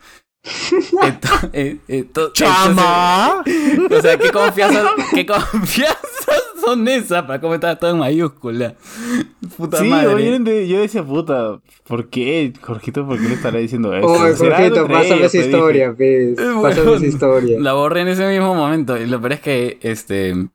<laughs> Eh, eh, ¡Chama! entonces, o sea, ¿qué confianza, qué confianza <laughs> razón esa para cómo estaba todo en mayúscula. Puta Sí, madre. obviamente yo decía, puta, ¿por qué, Jorgito, por qué le estará diciendo eso? Oye, ¿Será algo Jorgito, entre <laughs> pásame esa historia, pues. Eh, Pásame esa historia. La borré en ese mismo momento. Y lo peor es que, este.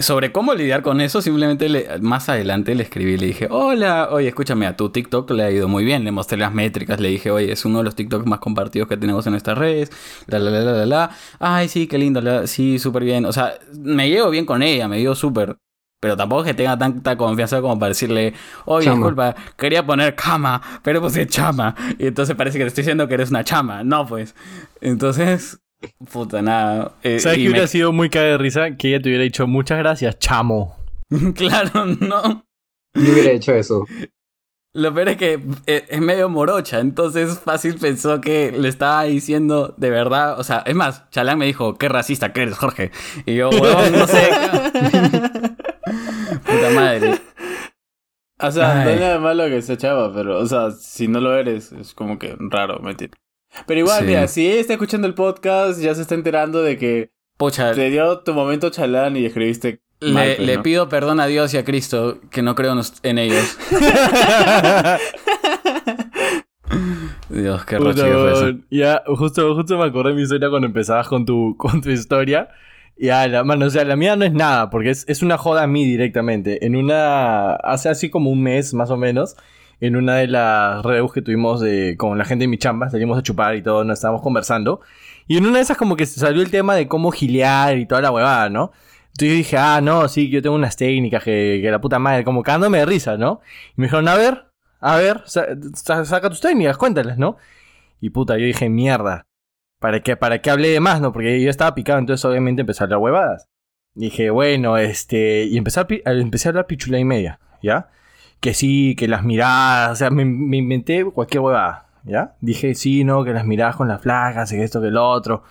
Sobre cómo lidiar con eso, simplemente le- más adelante le escribí y le dije, hola, oye, escúchame, a tu TikTok le ha ido muy bien, le mostré las métricas, le dije, oye, es uno de los TikToks más compartidos que tenemos en nuestras redes, la, la, la, la, la, la. ay, sí, qué lindo, la- sí, súper bien, o sea, me llevo bien con ella, me llevo súper, pero tampoco que tenga tanta confianza como para decirle, oye, Chama. disculpa, quería poner cama, pero puse chama, y entonces parece que te estoy diciendo que eres una chama, no, pues, entonces... Puta nada. eh, ¿Sabes que me- hubiera sido muy caga de risa? Que ella te hubiera dicho muchas gracias, chamo. <laughs> Claro, no. Yo hubiera hecho eso. Lo peor es que eh, es medio morocha, entonces fácil pensó que le estaba diciendo de verdad. O sea, es más, Chalán me dijo, qué racista que eres, Jorge. Y yo, huevón, no sé. <laughs> Puta madre. O sea, no hay nada malo que sea chava, pero, o sea, si no lo eres, es como que raro, mentir. Pero igual, Sí. mira, si ella está escuchando el podcast, ya se está enterando de que Pucha, te dio tu momento chalán y escribiste le, mal, pues, le ¿no? pido perdón a Dios y a Cristo, que no creo en ellos. <laughs> Dios, qué Puta, fue eso. Ya, justo, justo me acordé de mi historia cuando empezabas con tu, con tu historia. Ya, la mano, o sea, la mía no es nada, porque es, es una joda a mí directamente. En una, hace así como un mes más o menos, en una de las redes que tuvimos de, con la gente de mi chamba, salimos a chupar y todo, nos estábamos conversando. Y en una de esas como que salió el tema de cómo gilear y toda la huevada, ¿no? Entonces yo dije, ah, no, sí, yo tengo unas técnicas que, que la puta madre, como cagándome de risa, ¿no? Y me dijeron, a ver, a ver, sa- sa- saca tus técnicas, cuéntales, ¿no? Y puta, yo dije, mierda. ¿Para qué, ¿Para qué hablé de más, no? Porque yo estaba picado, entonces obviamente empecé a hablar huevadas. Dije, bueno, este... Y empecé a- empecé a hablar pichula y media, ¿ya? Que sí, que las miradas... O sea, me, inventé cualquier huevada, ¿ya? Dije, sí, no, que las miradas con las flacas, que esto, que lo otro.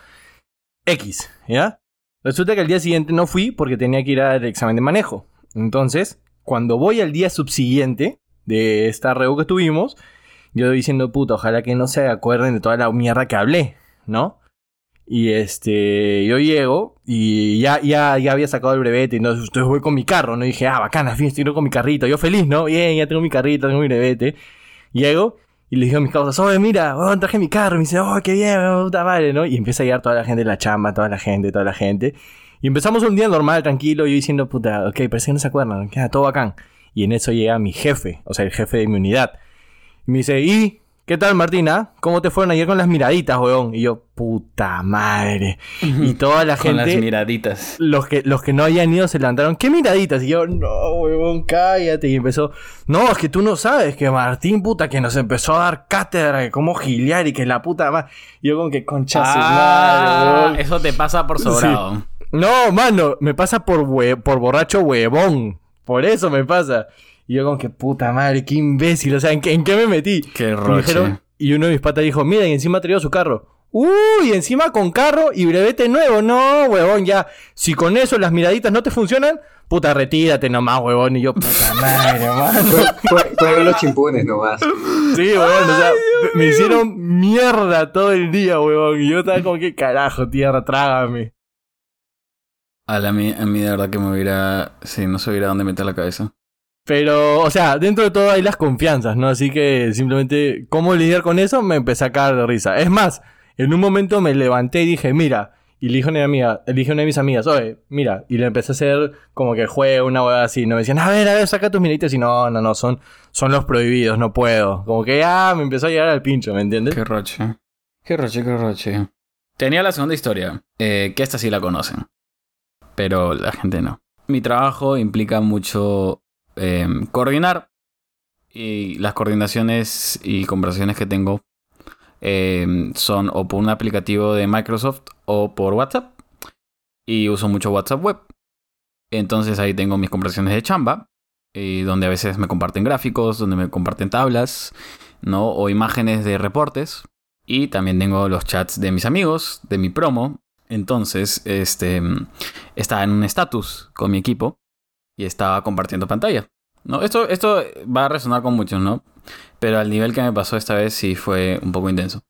X, ¿ya? Resulta que al día siguiente no fui porque tenía que ir al examen de manejo. Entonces, cuando voy al día subsiguiente de esta reu que tuvimos, yo diciendo, puta, ojalá que no se acuerden de toda la mierda que hablé, ¿no? Y este, yo llego y ya, ya, ya había sacado el brevete, y no, entonces voy con mi carro, ¿no? Dije, ah, bacana, fin, estoy con mi carrito, yo feliz, ¿no? Bien, ya tengo mi carrito, tengo mi brevete. Llego y les digo a mis causas, oye, mira, weón, traje mi carro. Y me dice, oh, qué bien, weón, puta madre, ¿no? Y empieza a llegar toda la gente de la chamba, toda la gente, toda la gente. Y empezamos un día normal, tranquilo, yo diciendo, puta, ok, parece que no se acuerdan, queda todo bacán. Y en eso llega mi jefe, o sea, el jefe de mi unidad. Y me dice, ¿y qué tal, Martina? ¿Cómo te fueron ayer con las miraditas, weón? Y yo, puta madre. Y toda la Con las gente, miraditas. los que, los que no habían ido se levantaron, ¿qué miraditas? Y yo, no, huevón, cállate. Y empezó, no, es que tú no sabes que Martín, puta, que nos empezó a dar cátedra de cómo gilear y que la puta más. Y yo, con que concha madre, Ah, huevón. eso te pasa por sobrado. No, mano, me pasa por, por borracho huevón. Por eso me pasa. Y yo, con que puta madre, qué imbécil. O sea, ¿en qué, en qué me metí? Qué Y roche. dijeron- y uno de mis patas dijo, mira, y encima ha traído su carro. Uy, encima con carro y brevete nuevo. No, huevón, ya. Si con eso las miraditas no te funcionan, puta, retírate nomás, huevón. Y yo, puta <laughs> madre, mano. Fue- fue- Fueron los chimpunes nomás. Sí, huevón, o sea, me hicieron mierda todo el día, huevón. Y yo estaba como que carajo, tierra, trágame. A, la, mí, a mí de verdad que me hubiera... Sí, no hubiera dónde meter la cabeza. Pero, o sea, dentro de todo hay las confianzas, ¿no? Así que simplemente, ¿cómo lidiar con eso? Me empecé a cagar de risa. Es más, en un momento me levanté y dije, mira, y le dije a una amiga, le dije a una de mis amigas, oye, mira, y le empecé a hacer como que juego, una hueá así, no me decían, a ver, a ver, saca tus miritas, y no, no, no, son, son los prohibidos, no puedo. Como que ya me empezó a llegar al pincho, ¿me entiendes? Qué roche. Qué roche, qué roche. Tenía la segunda historia, eh, que esta sí la conocen. Pero la gente no. Mi trabajo implica mucho eh, coordinar. Y las coordinaciones y conversaciones que tengo eh, son o por un aplicativo de Microsoft o por WhatsApp. Y uso mucho WhatsApp web. Entonces ahí tengo mis conversaciones de chamba. eh, donde a veces me comparten gráficos, donde me comparten tablas, ¿no? O imágenes de reportes. Y también tengo los chats de mis amigos, de mi promo. Entonces, este, estaba en un estatus con mi equipo y estaba compartiendo pantalla. ¿no? Esto, esto va a resonar con muchos, ¿no? Pero al nivel que me pasó esta vez sí fue un poco intenso.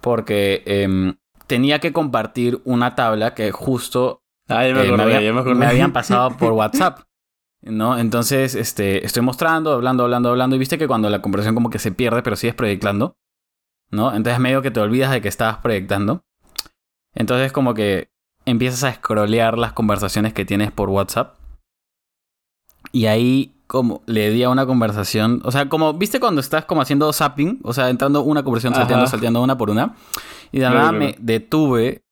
Porque em, tenía que compartir una tabla que justo Ah, me eh, había- me habían pasado <laughs> por WhatsApp. ¿No? Entonces, este, estoy mostrando, hablando, hablando, hablando. Y viste que cuando la conversación como que se pierde, pero sigues proyectando. ¿No? Entonces medio que te olvidas de que estabas proyectando. Entonces como que empiezas a scrollear las conversaciones que tienes por WhatsApp. Y ahí como le di a una conversación. O sea, como, ¿viste cuando estás como haciendo zapping? O sea, entrando una conversación, Ajá. salteando, salteando una por una. Y de Claro, nada claro. me detuve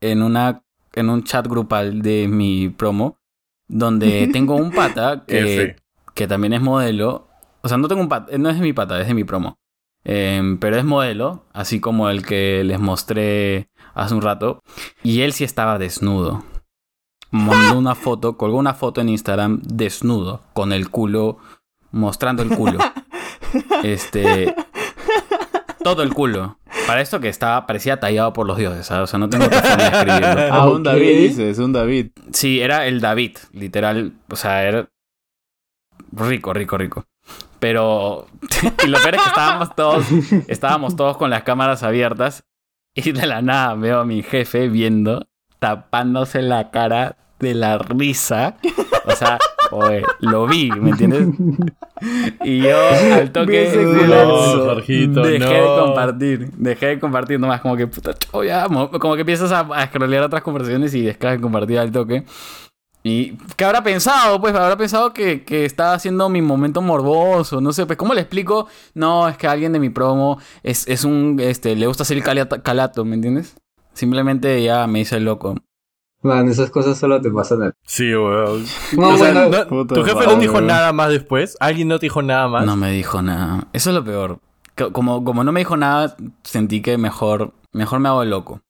en una en un chat grupal de mi promo. Donde tengo un pata <laughs> que, que también es modelo. O sea, no tengo un pata, no es de mi pata, es de mi promo. Em, pero es modelo, así como el que les mostré hace un rato. Y él sí estaba desnudo. Mandó una foto, colgó una foto en Instagram desnudo, con el culo, mostrando el culo. <laughs> Este. Todo el culo. Para esto que estaba, parecía tallado por los dioses, ¿sabes? O sea, no tengo forma de describirlo. Ah, <laughs> un. David, dices, un David. Sí, era el David, literal. O sea, era rico, rico, rico. Pero. <laughs> y lo peor es que estábamos todos. Estábamos todos con las cámaras abiertas. Y de la nada veo a mi jefe viendo, tapándose la cara de la risa. O sea, oye, lo vi, ¿me entiendes? Y yo al toque. No, Jorgito, dejé no. de compartir, dejé de compartir nomás como que puta chavo, ya, mo- como que empiezas a, a scrollear otras conversaciones y dejas de compartir al toque. Y ¿qué habrá pensado? Pues habrá pensado que, que estaba haciendo mi momento morboso, no sé, pues ¿cómo le explico? No, es que alguien de mi promo es, es un, este, le gusta hacer el calato, ¿me entiendes? Simplemente ya me hice el loco. Man, esas cosas solo te pasan a Sí, weón. No, O sea, bueno, no- puta tu jefe no dijo nada más después. ¿Alguien no te dijo nada más? No me dijo nada. Eso es lo peor. Co- Como, como no me dijo nada, sentí que mejor, mejor me hago el loco.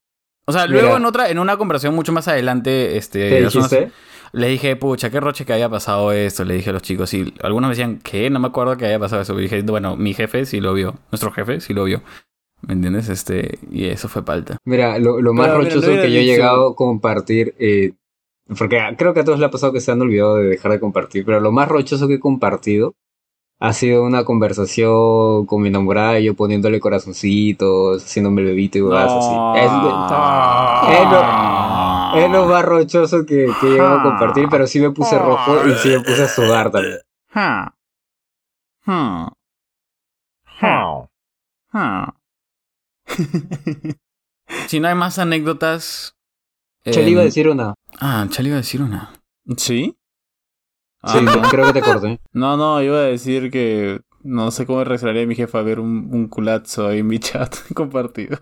O sea, luego Mira. en otra, en una conversación mucho más adelante, este, ¿Qué dijiste? le dije, pucha, qué roche que había pasado esto, le dije a los chicos. Y algunos me decían, ¿qué? No me acuerdo que haya pasado eso. Y dije, bueno, mi jefe sí lo vio. Nuestro jefe sí lo vio. ¿Me entiendes? Este, y eso fue palta. Mira, lo, lo más Pero, mira, rochoso no que yo he llegado a compartir, eh, porque creo que a todos le ha pasado que se han olvidado de dejar de compartir, pero lo más rochoso que he compartido ha sido una conversación con mi enamorada y yo poniéndole corazoncitos, haciéndome bebito y huevadas así. Es, es lo, es lo más rochoso que, que he llegado a compartir, pero sí me puse rojo y sí me puse a sudar también. <laughs> Si no hay más anécdotas. Che, le iba a decir una. Ah, Chale iba a decir una. ¿Sí? Sí, Ah, creo que te corté. <laughs> No, no, iba a decir que no sé cómo reaccionaría mi jefa a ver un, un culazo ahí en mi chat <laughs> compartido.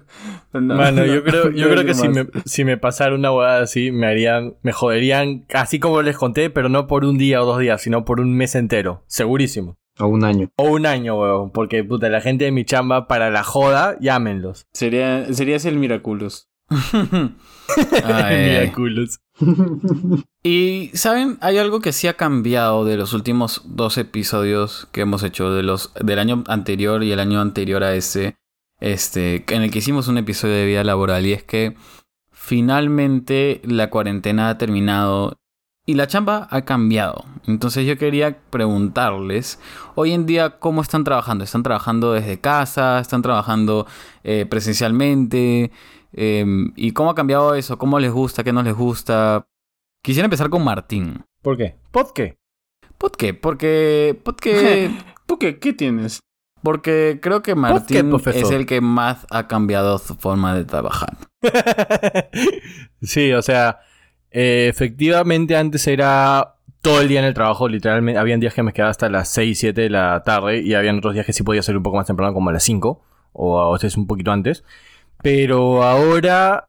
No, Mano, no, yo creo, yo creo que si me, si me pasara una huevada así, me harían, me joderían, así como les conté, pero no por un día o dos días, sino por un mes entero. Segurísimo. O un año. O un año, weón. Porque, puta, la gente de mi chamba, para la joda, llámenlos. Sería, serías el Miraculous. <laughs> Ay, ay. Mira, culos. Y, ¿saben? Hay algo que sí ha cambiado de los últimos dos episodios que hemos hecho, de los, del año anterior y el año anterior a ese, este, en el que hicimos un episodio de vida laboral, y es que finalmente la cuarentena ha terminado y la chamba ha cambiado. Entonces yo quería preguntarles, hoy en día, ¿cómo están trabajando? ¿Están trabajando desde casa? ¿Están trabajando eh, presencialmente? Em, ¿Y cómo ha cambiado eso? ¿Cómo les gusta? ¿Qué no les gusta? Quisiera empezar con Martín. ¿Por qué? ¿Por qué? ¿Por qué? Porque, porque, <laughs> ¿Tú qué, qué tienes? porque creo que Martín es el que más ha cambiado su forma de trabajar. <laughs> sí, o sea, eh, efectivamente antes era todo el día en el trabajo, literalmente. Habían días que me quedaba hasta las 6, 7 de la tarde y habían otros días que sí podía ser un poco más temprano, como a las 5 o a veces un poquito antes. Pero ahora,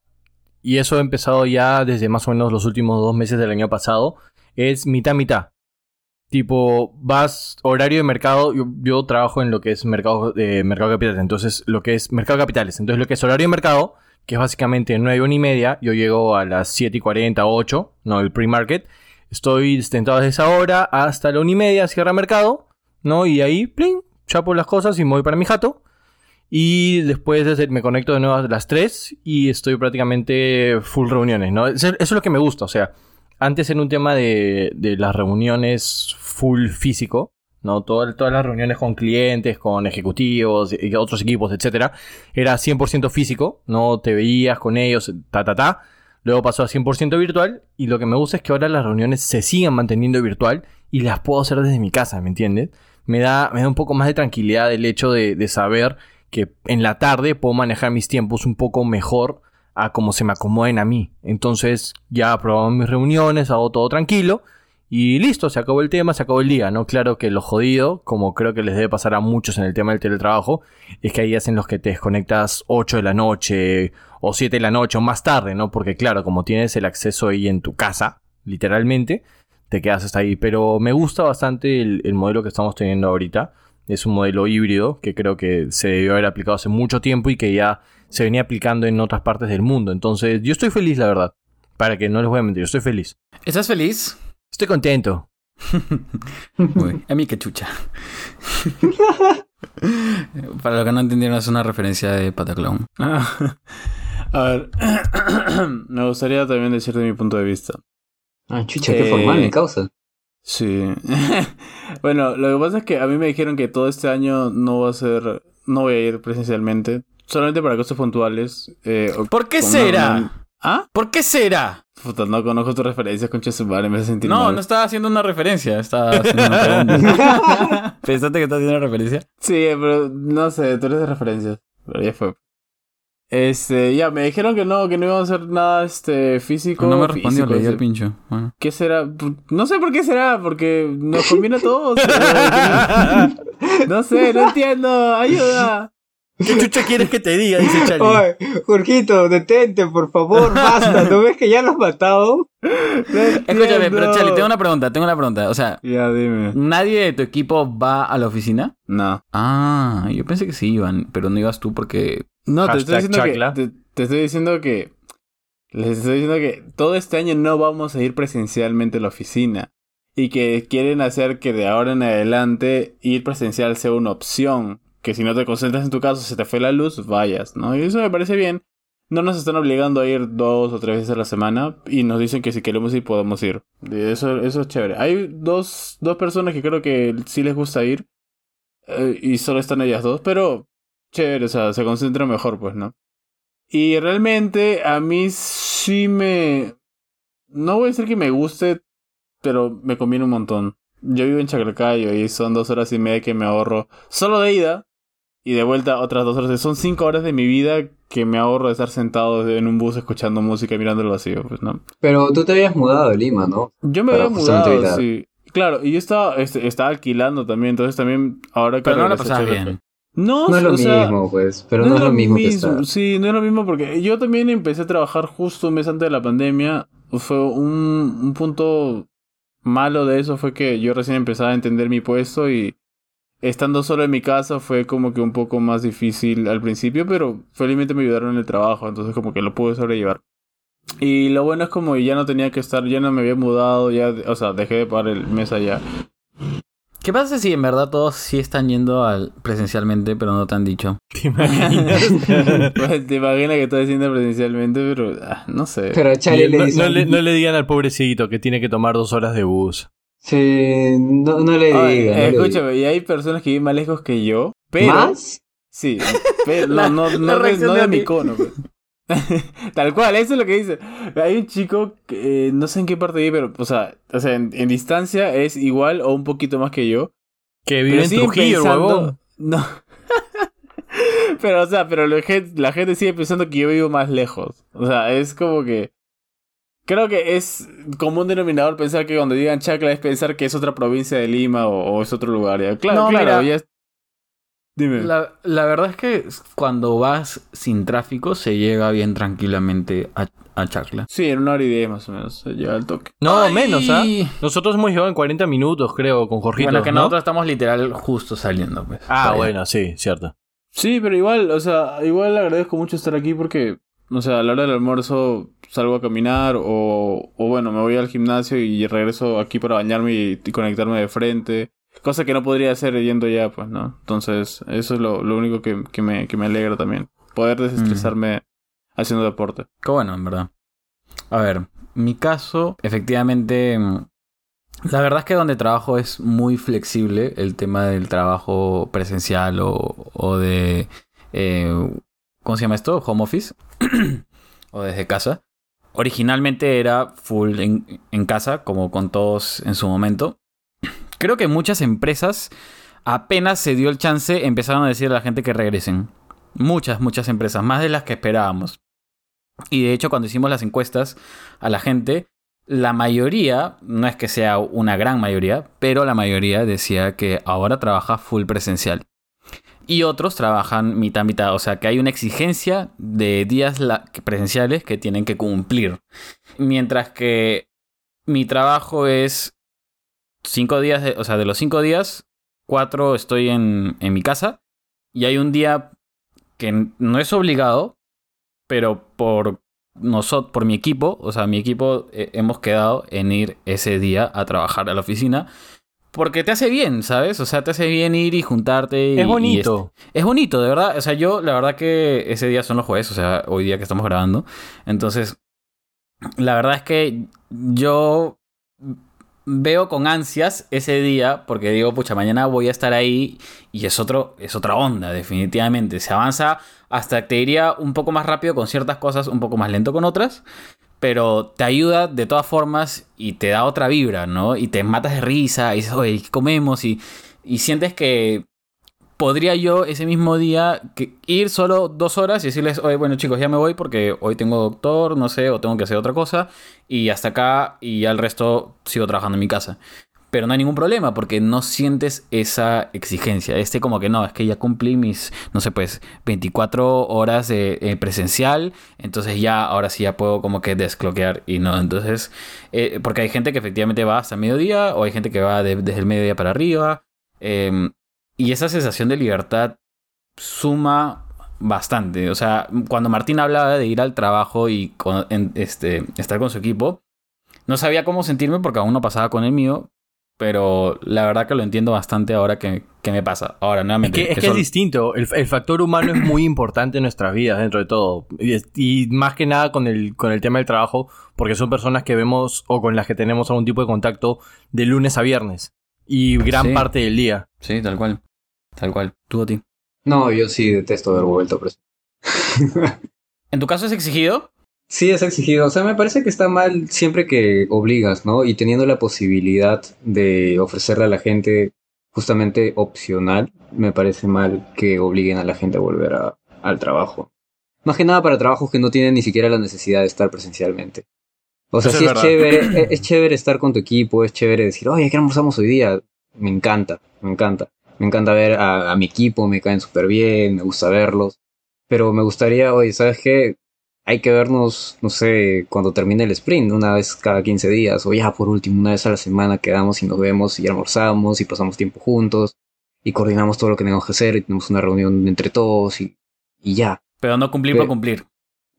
y eso ha empezado ya desde más o menos los últimos dos meses del año pasado, es mitad mitad. Tipo, vas horario de mercado, yo, trabajo en lo que es mercado, eh, mercado capitales, entonces lo que es mercado capitales, entonces lo que es horario de mercado, que es básicamente 9 1 y media, yo llego a las 7 y 40, 8, no, el pre-market, estoy sentado desde esa hora hasta la 1 y media, cierra mercado, ¿no? Y ahí, plin, chapo las cosas y me voy para mi jato. Y después de hacer- me conecto de nuevo a las 3 y estoy prácticamente full reuniones, ¿no? Eso es lo que me gusta, o sea, antes en un tema de, de las reuniones full físico, ¿no? Todo- todas las reuniones con clientes, con ejecutivos y otros equipos, etcétera, era 100% físico, ¿no? Te veías con ellos, ta, ta, ta. luego pasó a 100% virtual y lo que me gusta es que ahora las reuniones se sigan manteniendo virtual y las puedo hacer desde mi casa, ¿me entiendes? Me da, me da un poco más de tranquilidad el hecho de, de saber que en la tarde puedo manejar mis tiempos un poco mejor a como se me acomoden a mí. Entonces ya aprobamos mis reuniones, hago todo tranquilo y listo, se acabó el tema, se acabó el día, ¿no? Claro que lo jodido, como creo que les debe pasar a muchos en el tema del teletrabajo, es que hay días en los que te desconectas 8 de la noche o 7 de la noche o más tarde, ¿no? Porque claro, como tienes el acceso ahí en tu casa, literalmente, te quedas hasta ahí. Pero me gusta bastante el, el modelo que estamos teniendo ahorita. Es un modelo híbrido que creo que se debió haber aplicado hace mucho tiempo y que ya se venía aplicando en otras partes del mundo. Entonces, yo estoy feliz, la verdad. Para que no les voy a mentir, yo estoy feliz. ¿Estás feliz? Estoy contento. <laughs> Uy, a mí que chucha. <laughs> Para los que no entendieron, es una referencia de Pataclown. Ah, a ver, <coughs> me gustaría también decirte mi punto de vista. Ah, chucha, qué Eh, formal mi causa. Sí. <laughs> bueno, lo que pasa es que a mí me dijeron que todo este año no va a ser, no voy a ir presencialmente, solamente para cosas puntuales. eh, ¿Por qué será? una- ¿Ah? ¿Por qué será? Puta, no conozco tus referencias, concha de su madre, me hace sentir No, mal. no estaba haciendo una referencia, estaba haciendo una pregunta. <laughs> <laughs> ¿Pensaste que estaba haciendo una referencia? Sí, pero no sé, tú eres de referencias. Pero ya fue. Este, ya, me dijeron que no, que no íbamos a hacer nada este físico. No me respondió, le al pincho. Bueno. ¿Qué será? No sé por qué será, porque nos conviene a todos. <laughs> no sé, no entiendo, ayuda. ¿Qué chucha quieres que te diga? Dice Charlie. Oye, Jorgito, detente, por favor, basta. ¿No ves que ya lo has matado? Escúchame, pero Charlie, tengo una pregunta, tengo una pregunta. O sea, Ya, dime. ¿nadie de tu equipo va a la oficina? No. Ah, yo pensé que sí iban, pero no ibas tú porque... No, te estoy diciendo chacla. que. Te, te estoy diciendo que. Les estoy diciendo que todo este año no vamos a ir presencialmente a la oficina. Y que quieren hacer que de ahora en adelante ir presencial sea una opción. Que si no te concentras en tu caso, se te fue la luz, vayas, ¿no? Y eso me parece bien. No nos están obligando a ir dos o tres veces a la semana. Y nos dicen que si queremos ir, podemos ir. Eso, eso es chévere. Hay dos, dos personas que creo que sí les gusta ir. eh, y solo están ellas dos, pero chévere, o sea, se concentra mejor, pues, ¿no? Y realmente a mí sí me... No voy a decir que me guste, pero me conviene un montón. Yo vivo en Chaclacayo y son dos horas y media que me ahorro solo de ida y de vuelta otras dos horas. Son cinco horas de mi vida que me ahorro de estar sentado en un bus escuchando música y mirando el vacío, pues, ¿no? Pero tú te habías mudado a Lima, ¿no? Yo me Para había mudado, evitar. sí. Claro, y yo estaba, este, estaba alquilando también, entonces también ahora que Pero no la regresé a pasabas Chaclacayo- bien. No, No es lo o sea, mismo, pues. Pero no, es lo mismo, que estar. Sí, no es lo mismo porque yo también empecé a trabajar justo un mes antes de la pandemia. Fue un, un punto malo de eso fue que yo recién empezaba a entender mi puesto y estando solo en mi casa fue como que un poco más difícil al principio, pero felizmente me ayudaron en el trabajo, entonces como que lo pude sobrellevar. Y lo bueno es como ya no tenía que estar, ya no me había mudado, ya, o sea, dejé de pagar el mes allá. ¿Qué pasa si en verdad todos sí están yendo al presencialmente, pero no te han dicho? <laughs> ¿Te imaginas? <laughs> Pues, Te imaginas que estoy haciendo presencialmente, pero ah, no sé. Pero le no, dicen... no le, no le digan al pobrecito que tiene que tomar dos horas de bus. Sí, no, no le Ay, digan. no le escúchame, y hay personas que viven más lejos que yo, pero... ¿Más? Sí, pero La- no, no, la no, de, no de mi cono. pues. <laughs> Tal cual, eso es lo que dice. Hay un chico, que, eh, no sé en qué parte vive, pero, o sea, o sea en, en distancia es igual o un poquito más que yo. Que vive Pero en Trujillo, pensando-. No. <laughs> pero, o sea, pero la gente, la gente sigue pensando que yo vivo más lejos. O sea, es como que... Creo que es como un denominador pensar que cuando digan Chacla es pensar que es otra provincia de Lima o, o es otro lugar. ya. Claro, No, claro, mira. ya es- Dime. La, la verdad es que cuando vas sin tráfico se llega bien tranquilamente a, a Chacla. Sí, en una hora y diez más o menos. Se llega al toque. No, Ay. menos, ¿ah? Nosotros hemos llegado en 40 minutos, creo, con Jorgito. Bueno, que ¿no? nosotros estamos literal justo saliendo, pues. Ah, bueno, sí, cierto. Sí, pero igual, o sea, igual agradezco mucho estar aquí porque, o sea, a la hora del almuerzo salgo a caminar o, o bueno, me voy al gimnasio y regreso aquí para bañarme y, conectarme de frente. Cosa que no podría hacer yendo ya, pues, ¿no? Entonces, eso es lo, lo único que, que, me, que me alegra también. Poder desestresarme haciendo deporte. Qué bueno, en verdad. A ver, mi caso, efectivamente, la verdad es que donde trabajo es muy flexible el tema del trabajo presencial o, o de, eh, ¿cómo se llama esto? Home office <clears throat> o desde casa. originalmente era full en, casa, como con todos en su momento. <clears throat> Creo que muchas empresas apenas se dio el chance, empezaron a decir a la gente que regresen. Muchas, muchas empresas, más de las que esperábamos. Y de hecho, cuando hicimos las encuestas a la gente, la mayoría, no es que sea una gran mayoría, pero la mayoría decía que ahora trabaja full presencial. Y otros trabajan mitad mitad, o sea que hay una exigencia de días presenciales que tienen que cumplir. Mientras que mi trabajo es cinco días, o sea, de los cinco días, cuatro estoy en, en mi casa y hay un día que no es obligado, pero por nosotros, por mi equipo, o sea, mi equipo eh, hemos quedado en ir ese día a trabajar a la oficina. Porque te hace bien, ¿sabes? O sea, te hace bien ir y juntarte. es bonito. es, bonito, de verdad. O sea, yo, la verdad que ese día son los jueves, o sea, hoy día que estamos grabando. Entonces, la verdad es que yo veo con ansias ese día porque digo, pucha, mañana voy a estar ahí y es, otro, es otra onda, definitivamente. Se avanza hasta, te diría, un poco más rápido con ciertas cosas, un poco más lento con otras, pero te ayuda de todas formas y te da otra vibra, ¿no? Y te matas de risa y dices, oye, ¿qué comemos? Y, y sientes que podría yo ese mismo día ir solo dos horas y decirles, oye, bueno chicos, ya me voy porque hoy tengo doctor, no sé, o tengo que hacer otra cosa, y hasta acá, y ya el resto sigo trabajando en mi casa. Pero no hay ningún problema porque no sientes esa exigencia. Este como que no, es que ya cumplí mis, no sé, pues 24 horas eh, presencial, entonces ya, ahora sí ya puedo como que descloquear y no. Entonces, eh, porque hay gente que efectivamente va hasta mediodía o hay gente que va desde el mediodía para arriba. Eh, y esa sensación de libertad suma bastante. O sea, cuando Martín hablaba de ir al trabajo y este, estar con su equipo, no sabía cómo sentirme porque aún no pasaba con el mío. Pero la verdad que lo entiendo bastante ahora que, me pasa. Ahora, nuevamente. Es que, es, distinto. El, factor humano es muy importante en nuestras vidas, dentro de todo. Y, más que nada con el, con el tema del trabajo, porque son personas que vemos o con las que tenemos algún tipo de contacto de lunes a viernes. Y gran parte del día. Sí, tal cual. Tal cual. ¿Tú a ti? No, yo sí detesto haber vuelto ¿En tu caso es exigido? Sí, es exigido. O sea, me parece que está mal siempre que obligas, ¿no? Y teniendo la posibilidad de ofrecerle a la gente justamente opcional, me parece mal que obliguen a la gente a volver al trabajo. Más que nada para trabajos que no tienen ni siquiera la necesidad de estar presencialmente. O sea, sí es, chévere, es, chévere estar con tu equipo, es chévere decir, oye, ¿qué almorzamos hoy día? Me encanta, me encanta. Me encanta ver a, mi equipo, me caen súper bien, me gusta verlos. Pero me gustaría, oye, ¿sabes qué? Hay que vernos, no sé, cuando termine el sprint, una vez cada 15 días, o ya por último, una vez a la semana quedamos y nos vemos y almorzamos y pasamos tiempo juntos y coordinamos todo lo que tenemos que hacer y tenemos una reunión entre todos y, y ya. Pero no cumplir por cumplir.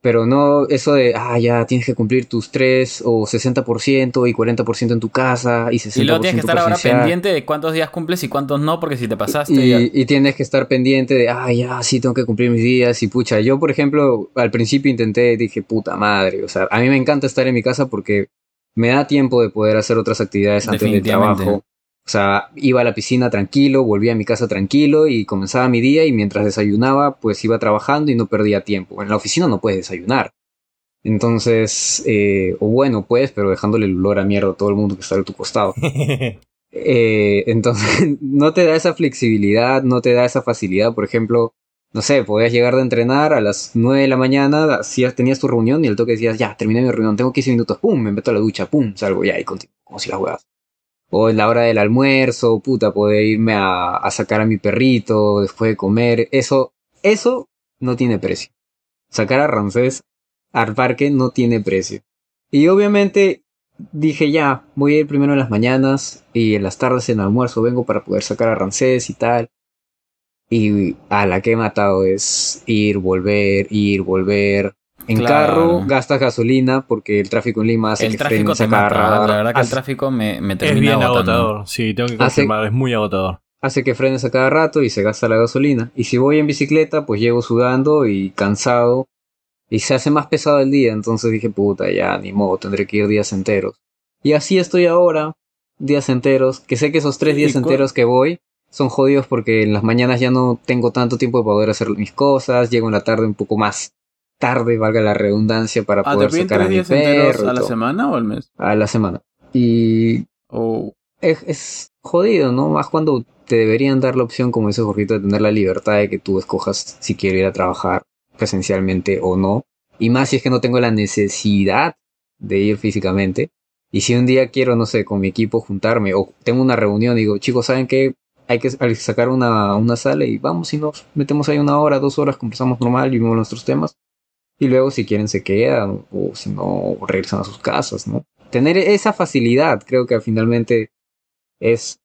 Pero no eso de, ah, ya tienes que cumplir tus 3 o 60% y 40% en tu casa y 60% Y luego tienes que estar ahora pendiente de cuántos días cumples y cuántos no, porque si te pasaste. Y, y, tienes que estar pendiente de, ah, ya, sí, tengo que cumplir mis días y pucha. Yo, por ejemplo, al principio intenté, dije, puta madre. O sea, a mí me encanta estar en mi casa porque me da tiempo de poder hacer otras actividades antes del trabajo. O sea, iba a la piscina tranquilo, volvía a mi casa tranquilo y comenzaba mi día y mientras desayunaba pues iba trabajando y no perdía tiempo. En la oficina no puedes desayunar. Entonces, eh, o bueno, pues, pero dejándole el olor a mierda a todo el mundo que está a tu costado. <laughs> <laughs> eh, entonces, <laughs> no te da esa flexibilidad, no te da esa facilidad. Por ejemplo, no sé, podías llegar de entrenar a las 9 de la mañana, tenías tu reunión y el toque decías, ya, terminé mi reunión, tengo 15 minutos, pum, me meto a la ducha, pum, salgo ya y continúo, como si las huevas o en la hora del almuerzo, puta, poder irme a, sacar a mi perrito después de comer, eso, eso no tiene precio. Sacar a Ramsés al parque no tiene precio. Y obviamente dije ya, voy a ir primero en las mañanas y en las tardes en almuerzo vengo para poder sacar a Ramsés y tal. Y a la que he matado es ir, volver, ir, volver. En carro gastas gasolina porque el tráfico en Lima hace el que tráfico te mata, La verdad que el tráfico me, me termina Es bien agotador, sí, tengo que confirmar, es muy agotador. Hace que frenes a cada rato y se gasta la gasolina. Y si voy en bicicleta, pues llego sudando y cansado. Y se hace más pesado el día, entonces dije, puta, ya, ni modo, tendré que ir días enteros. Y así estoy ahora, días enteros, que sé que esos tres días enteros que voy son jodidos porque en las mañanas ya no tengo tanto tiempo de poder hacer mis cosas, llego en la tarde un poco más tarde, valga la redundancia, para Ah, ¿te poder sacar a mi días perro. y a la semana o al mes? A la semana. Y es, es jodido, ¿no? Más cuando te deberían dar la opción, como dice Jorgito, de tener la libertad de que tú escojas si quiero ir a trabajar presencialmente o no. Y más si es que no tengo la necesidad de ir físicamente. Y si un día quiero, no sé, con mi equipo juntarme o tengo una reunión, digo, chicos, ¿saben qué? Hay que hay que sacar una, una sala y vamos y nos metemos ahí una hora, dos horas, conversamos normal y vemos nuestros temas. Y luego si quieren se quedan o si no regresan a sus casas, ¿no? Tener esa facilidad creo que finalmente es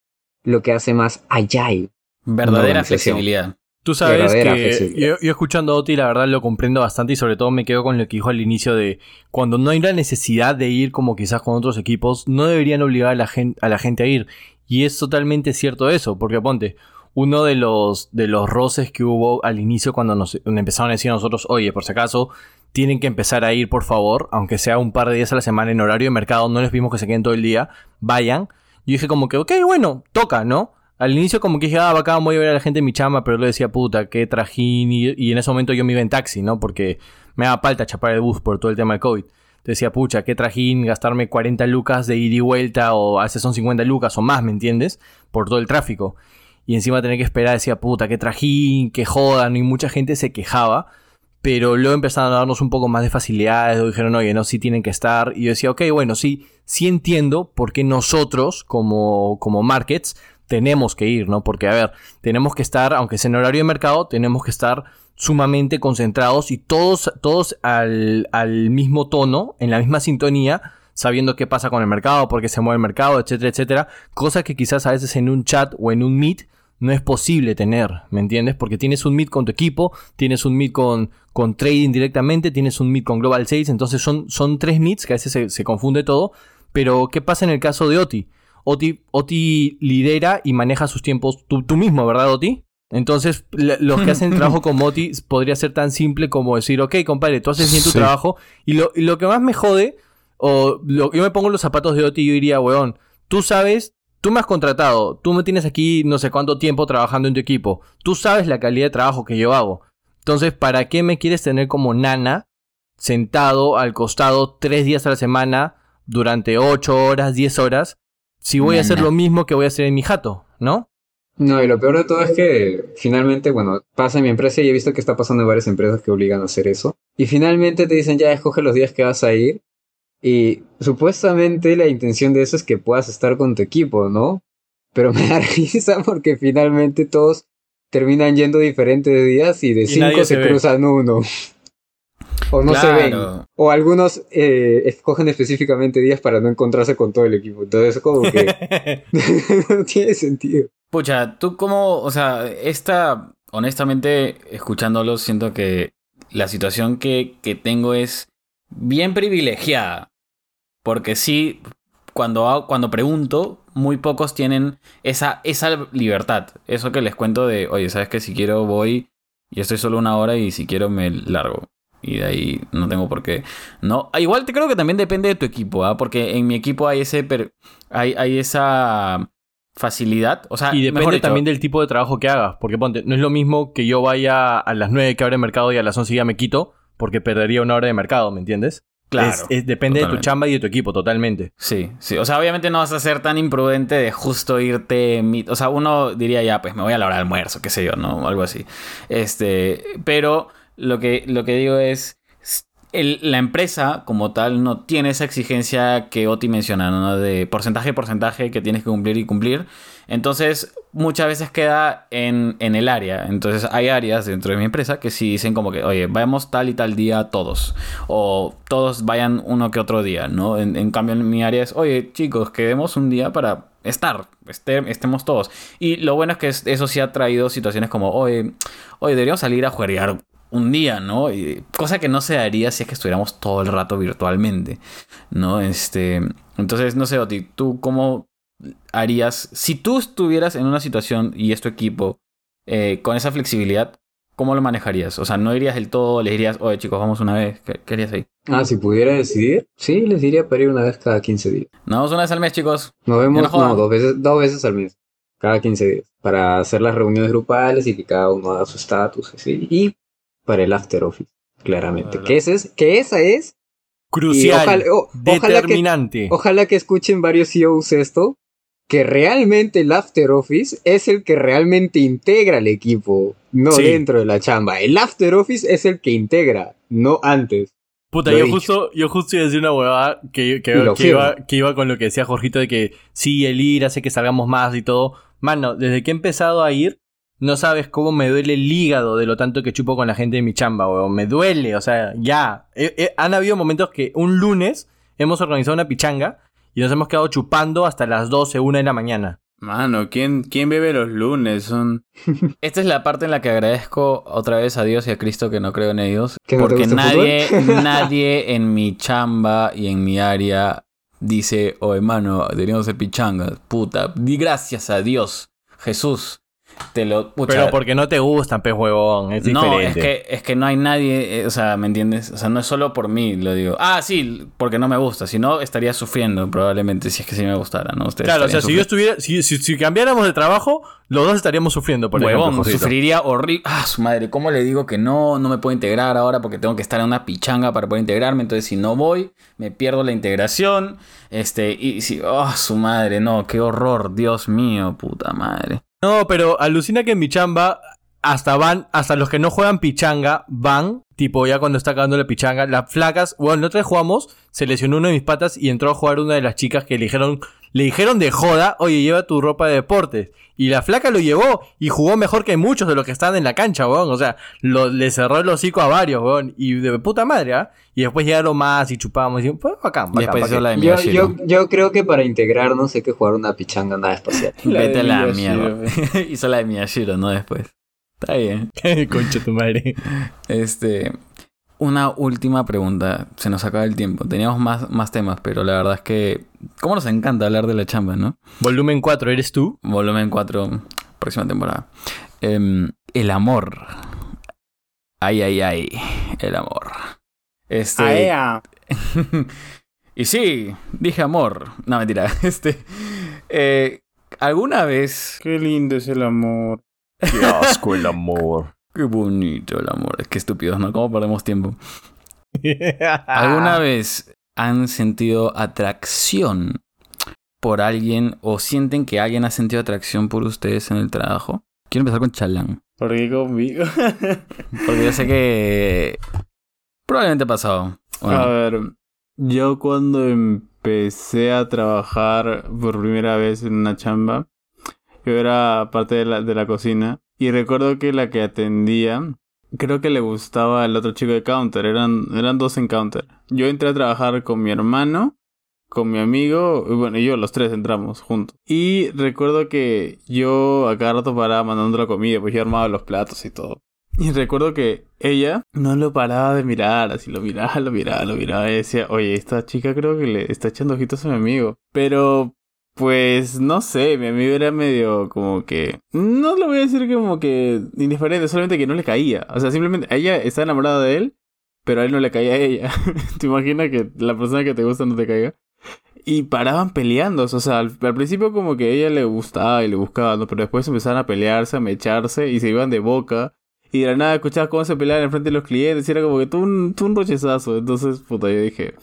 lo que hace más agile. Verdadera flexibilidad. Tú sabes que yo escuchando a Oti, la verdad lo comprendo bastante y sobre todo me quedo con lo que dijo al inicio de cuando no hay la necesidad de ir como quizás con otros equipos, no deberían obligar a la gente a, la gente a ir. Y es totalmente cierto eso, porque ponte, uno de los, de los roces que hubo al inicio cuando nos empezaron a decir a nosotros, oye, por si acaso, tienen que empezar a ir, por favor, aunque sea un par de días a la semana en horario de mercado, no les vimos que se queden todo el día, vayan. Yo dije como que, ok, bueno, toca, ¿no? Al inicio como que dije, ah, bacán, voy a ver a la gente en mi chamba, pero le decía, puta, qué trajín. Y, en ese momento yo me iba en taxi, ¿no? Porque me daba falta chapar el bus por todo el tema de COVID. Entonces decía, pucha, qué trajín gastarme 40 lucas de ida y vuelta o a veces son 50 lucas o más, ¿me entiendes? Por todo el tráfico. Y encima tener que esperar, decía, puta, qué trajín, qué jodan. Y mucha gente se quejaba. Pero luego empezaron a darnos un poco más de facilidades. Dijeron, oye, no, sí tienen que estar. Y yo decía, ok, bueno, sí, sí entiendo por qué nosotros, como, como markets, tenemos que ir, ¿no? Porque, a ver, tenemos que estar, aunque sea en horario de mercado, tenemos que estar sumamente concentrados y todos, todos al, al mismo tono, en la misma sintonía, sabiendo qué pasa con el mercado, por qué se mueve el mercado, etcétera, etcétera. Cosa que quizás a veces en un chat o en un meet no es posible tener, ¿me entiendes? Porque tienes un meet con tu equipo, tienes un meet con, con trading directamente, tienes un meet con Global Sales, entonces son, son tres meets que a veces se, se confunde todo. Pero, ¿qué pasa en el caso de Oti? Oti, Oti lidera y maneja sus tiempos tú, tú mismo, ¿verdad, Oti? Entonces, los que hacen trabajo con Oti podría ser tan simple como decir, ok, compadre, tú haces bien tu Sí. trabajo. Y lo, y lo que más me jode, o lo- yo me pongo los zapatos de Oti y yo diría, weón, tú sabes, tú me has contratado, tú me tienes aquí no sé cuánto tiempo trabajando en tu equipo, tú sabes la calidad de trabajo que yo hago. Entonces, ¿para qué me quieres tener como nana sentado al costado tres días a la semana durante ocho horas, diez horas, si voy a hacer lo mismo que voy a hacer en mi jato, ¿no? No, y lo peor de todo es que finalmente, bueno, pasa en mi empresa y he visto que está pasando en varias empresas que obligan a hacer eso. Y finalmente te dicen, ya escoge los días que vas a ir. Y supuestamente la intención de eso es que puedas estar con tu equipo, ¿no? Pero me <laughs> da risa porque finalmente todos terminan yendo diferentes días y de Y cinco se cruzan uno. O no se ven. O algunos eh, escogen específicamente días para no encontrarse con todo el equipo. Entonces es como que <laughs> <laughs> no tiene sentido. Pucha, tú como, o sea, esta, honestamente, escuchándolo, siento que la situación que, que tengo es bien privilegiada. Porque sí, cuando, cuando pregunto, muy pocos tienen esa, esa libertad. Eso que les cuento de, oye, ¿sabes que Si quiero voy y estoy solo una hora y si quiero me largo. Y de ahí no tengo por qué. No, Ah, igual te creo que también depende de tu equipo, ¿ah? Porque en mi equipo hay ese per- hay, hay esa facilidad. O sea, Y depende también del tipo de trabajo que hagas. Porque ponte, no es lo mismo que yo vaya a las 9 que abre el mercado y a las 11 ya me quito, porque perdería una hora de mercado, ¿me entiendes? Claro. Es- es- depende de tu chamba y de tu equipo, totalmente. Sí, sí. O sea, obviamente no vas a ser tan imprudente de justo irte. O sea, uno diría ya, pues me voy a la hora de almuerzo, qué sé yo, ¿no? Algo así. Este. Pero lo que, lo que digo es. el- la empresa, como tal, no tiene esa exigencia que Oti menciona, ¿no? De porcentaje, porcentaje que tienes que cumplir y cumplir. Entonces, muchas veces queda en, en el área. Entonces, hay áreas dentro de mi empresa que sí dicen como que, oye, vayamos tal y tal día todos. O todos vayan uno que otro día, ¿no? En, cambio, en mi área es, oye, chicos, quedemos un día para estar, este- estemos todos. Y lo bueno es que es- eso sí ha traído situaciones como, oye, oye, deberíamos salir a jugar un día, ¿no? Cosa que no se daría si es que estuviéramos todo el rato virtualmente, ¿no? Este, entonces, no sé, Oti, ¿tú cómo harías, si tú estuvieras en una situación y es tu equipo eh, con esa flexibilidad, ¿cómo lo manejarías? O sea, no irías del todo, le dirías, oye chicos, vamos una vez, ¿qué, qué harías ahí? Ah, si pudiera decidir, sí, les diría para ir una vez cada 15 días. Nos vemos una vez al mes, chicos. Nos vemos, no dos veces, dos veces al mes, cada 15 días, para hacer las reuniones grupales y que cada uno haga su estatus, así, y para el after office. claramente. Claro. Que, ese es, que esa es, Crucial. ojalá- o- ojalá que- determinante. ojalá que escuchen varios CEOs esto, que realmente el After Office es el que realmente integra el equipo, no Sí. dentro de la chamba. El After Office es el que integra, no antes. Puta, yo justo, yo justo iba a decir una huevada que, que, iba, que iba con lo que decía Jorgito de que sí, el ir hace que salgamos más y todo. Mano, desde que he empezado a ir, no sabes cómo me duele el hígado de lo tanto que chupo con la gente de mi chamba, weón. Me duele, o sea, ya. Eh, eh, han habido momentos que un lunes hemos organizado una pichanga y nos hemos quedado chupando hasta las 12, 1 de la mañana. Mano, ¿quién, ¿quién bebe los lunes? Son... <laughs> Esta es la parte en la que agradezco otra vez a Dios y a Cristo que no creo en ellos. ¿Que no te porque nadie, <laughs> nadie en mi chamba y en mi área dice, oh hermano, deberíamos hacer pichangas. Puta, di gracias a Dios, Jesús. Te lo. pucha, Pero porque no te gustan, pez huevón. Es no, es diferente. que, es que no hay nadie, eh, o sea, ¿me entiendes? O sea, no es solo por mí, lo digo. Ah, sí, porque no me gusta, si no estaría sufriendo probablemente si es que sí me gustara, ¿no? Ustedes Claro, o sea, si yo estuviera, si, si, si cambiáramos de trabajo, los dos estaríamos sufriendo por Huevón, ejemplo, sufriría horrible. Ah, su madre, ¿cómo le digo que no? No me puedo integrar ahora porque tengo que estar en una pichanga para poder integrarme. Entonces, si no voy, me pierdo la integración. Este, y si. Oh, su madre, no, qué horror, Dios mío, puta madre. No, pero alucina que en mi chamba hasta van, hasta los que no juegan pichanga van, tipo ya cuando está acabando la pichanga, las flacas, bueno, nosotros jugamos, se lesionó uno de mis patas y entró a jugar una de las chicas que le dijeron, le dijeron de joda, oye, lleva tu ropa de deportes. Y la flaca lo llevó y jugó mejor que muchos de los que estaban en la cancha, weón. O sea, lo, le cerró el hocico a varios, weón. Y de puta madre, ¿ah? Y después llegaron más y chupábamos y pues bacán, Y bacán, después bacán. hizo la de Yo, Miyashiro. yo, yo creo que para integrarnos hay que jugar una pichanga nada espacial. La <laughs> Vete a la Miyashiro. mierda. <laughs> hizo la de Miyashiro, ¿no? Después. Está bien. <laughs> Concha tu madre. Este. Una última pregunta. Se nos acaba el tiempo. Teníamos más, más temas, pero la verdad es que. ¿Cómo nos encanta hablar de la chamba, no? Volumen 4, ¿eres tú? Volumen 4, próxima temporada. Em, el amor. Ay, ay, ay. El amor. Este. <laughs> y sí, dije amor. No, mentira. <laughs> Este. eh, ¿Alguna vez. Qué lindo es el amor. Qué asco el amor. Qué bonito el amor. Qué estúpidos, ¿no? ¿Cómo perdemos tiempo? ¿Alguna <laughs> vez han sentido atracción por alguien o sienten que alguien ha sentido atracción por ustedes en el trabajo? Quiero empezar con Chalán. ¿Por qué conmigo? <laughs> Porque yo sé que probablemente ha pasado. A ver, yo cuando empecé a trabajar por primera vez en una chamba, yo era parte de la, de la cocina y recuerdo que la que atendía, creo que le gustaba el otro chico de counter, eran, eran dos en counter. Yo entré a trabajar con mi hermano, con mi amigo, y bueno, y yo los tres entramos juntos. Y recuerdo que yo a cada rato paraba mandando la comida, pues yo armaba los platos y todo. Y recuerdo que ella no lo paraba de mirar, así lo miraba, lo miraba, lo miraba y decía, oye, esta chica creo que le está echando ojitos a mi amigo. Pero, pues, no sé, mi amigo era medio como que... No lo voy a decir como que indiferente, solamente que no le caía. O sea, simplemente ella está enamorada de él, pero a él no le caía a ella. <laughs> ¿Te imaginas que la persona que te gusta no te caiga? Y paraban peleándose, o sea, al, principio como que a ella le gustaba y le buscaba, pero después empezaron a pelearse, a mecharse y se iban de boca. Y de la nada escuchabas cómo se peleaban en frente de los clientes y era como que tú un, tú un rochezazo. Entonces, puta, yo dije,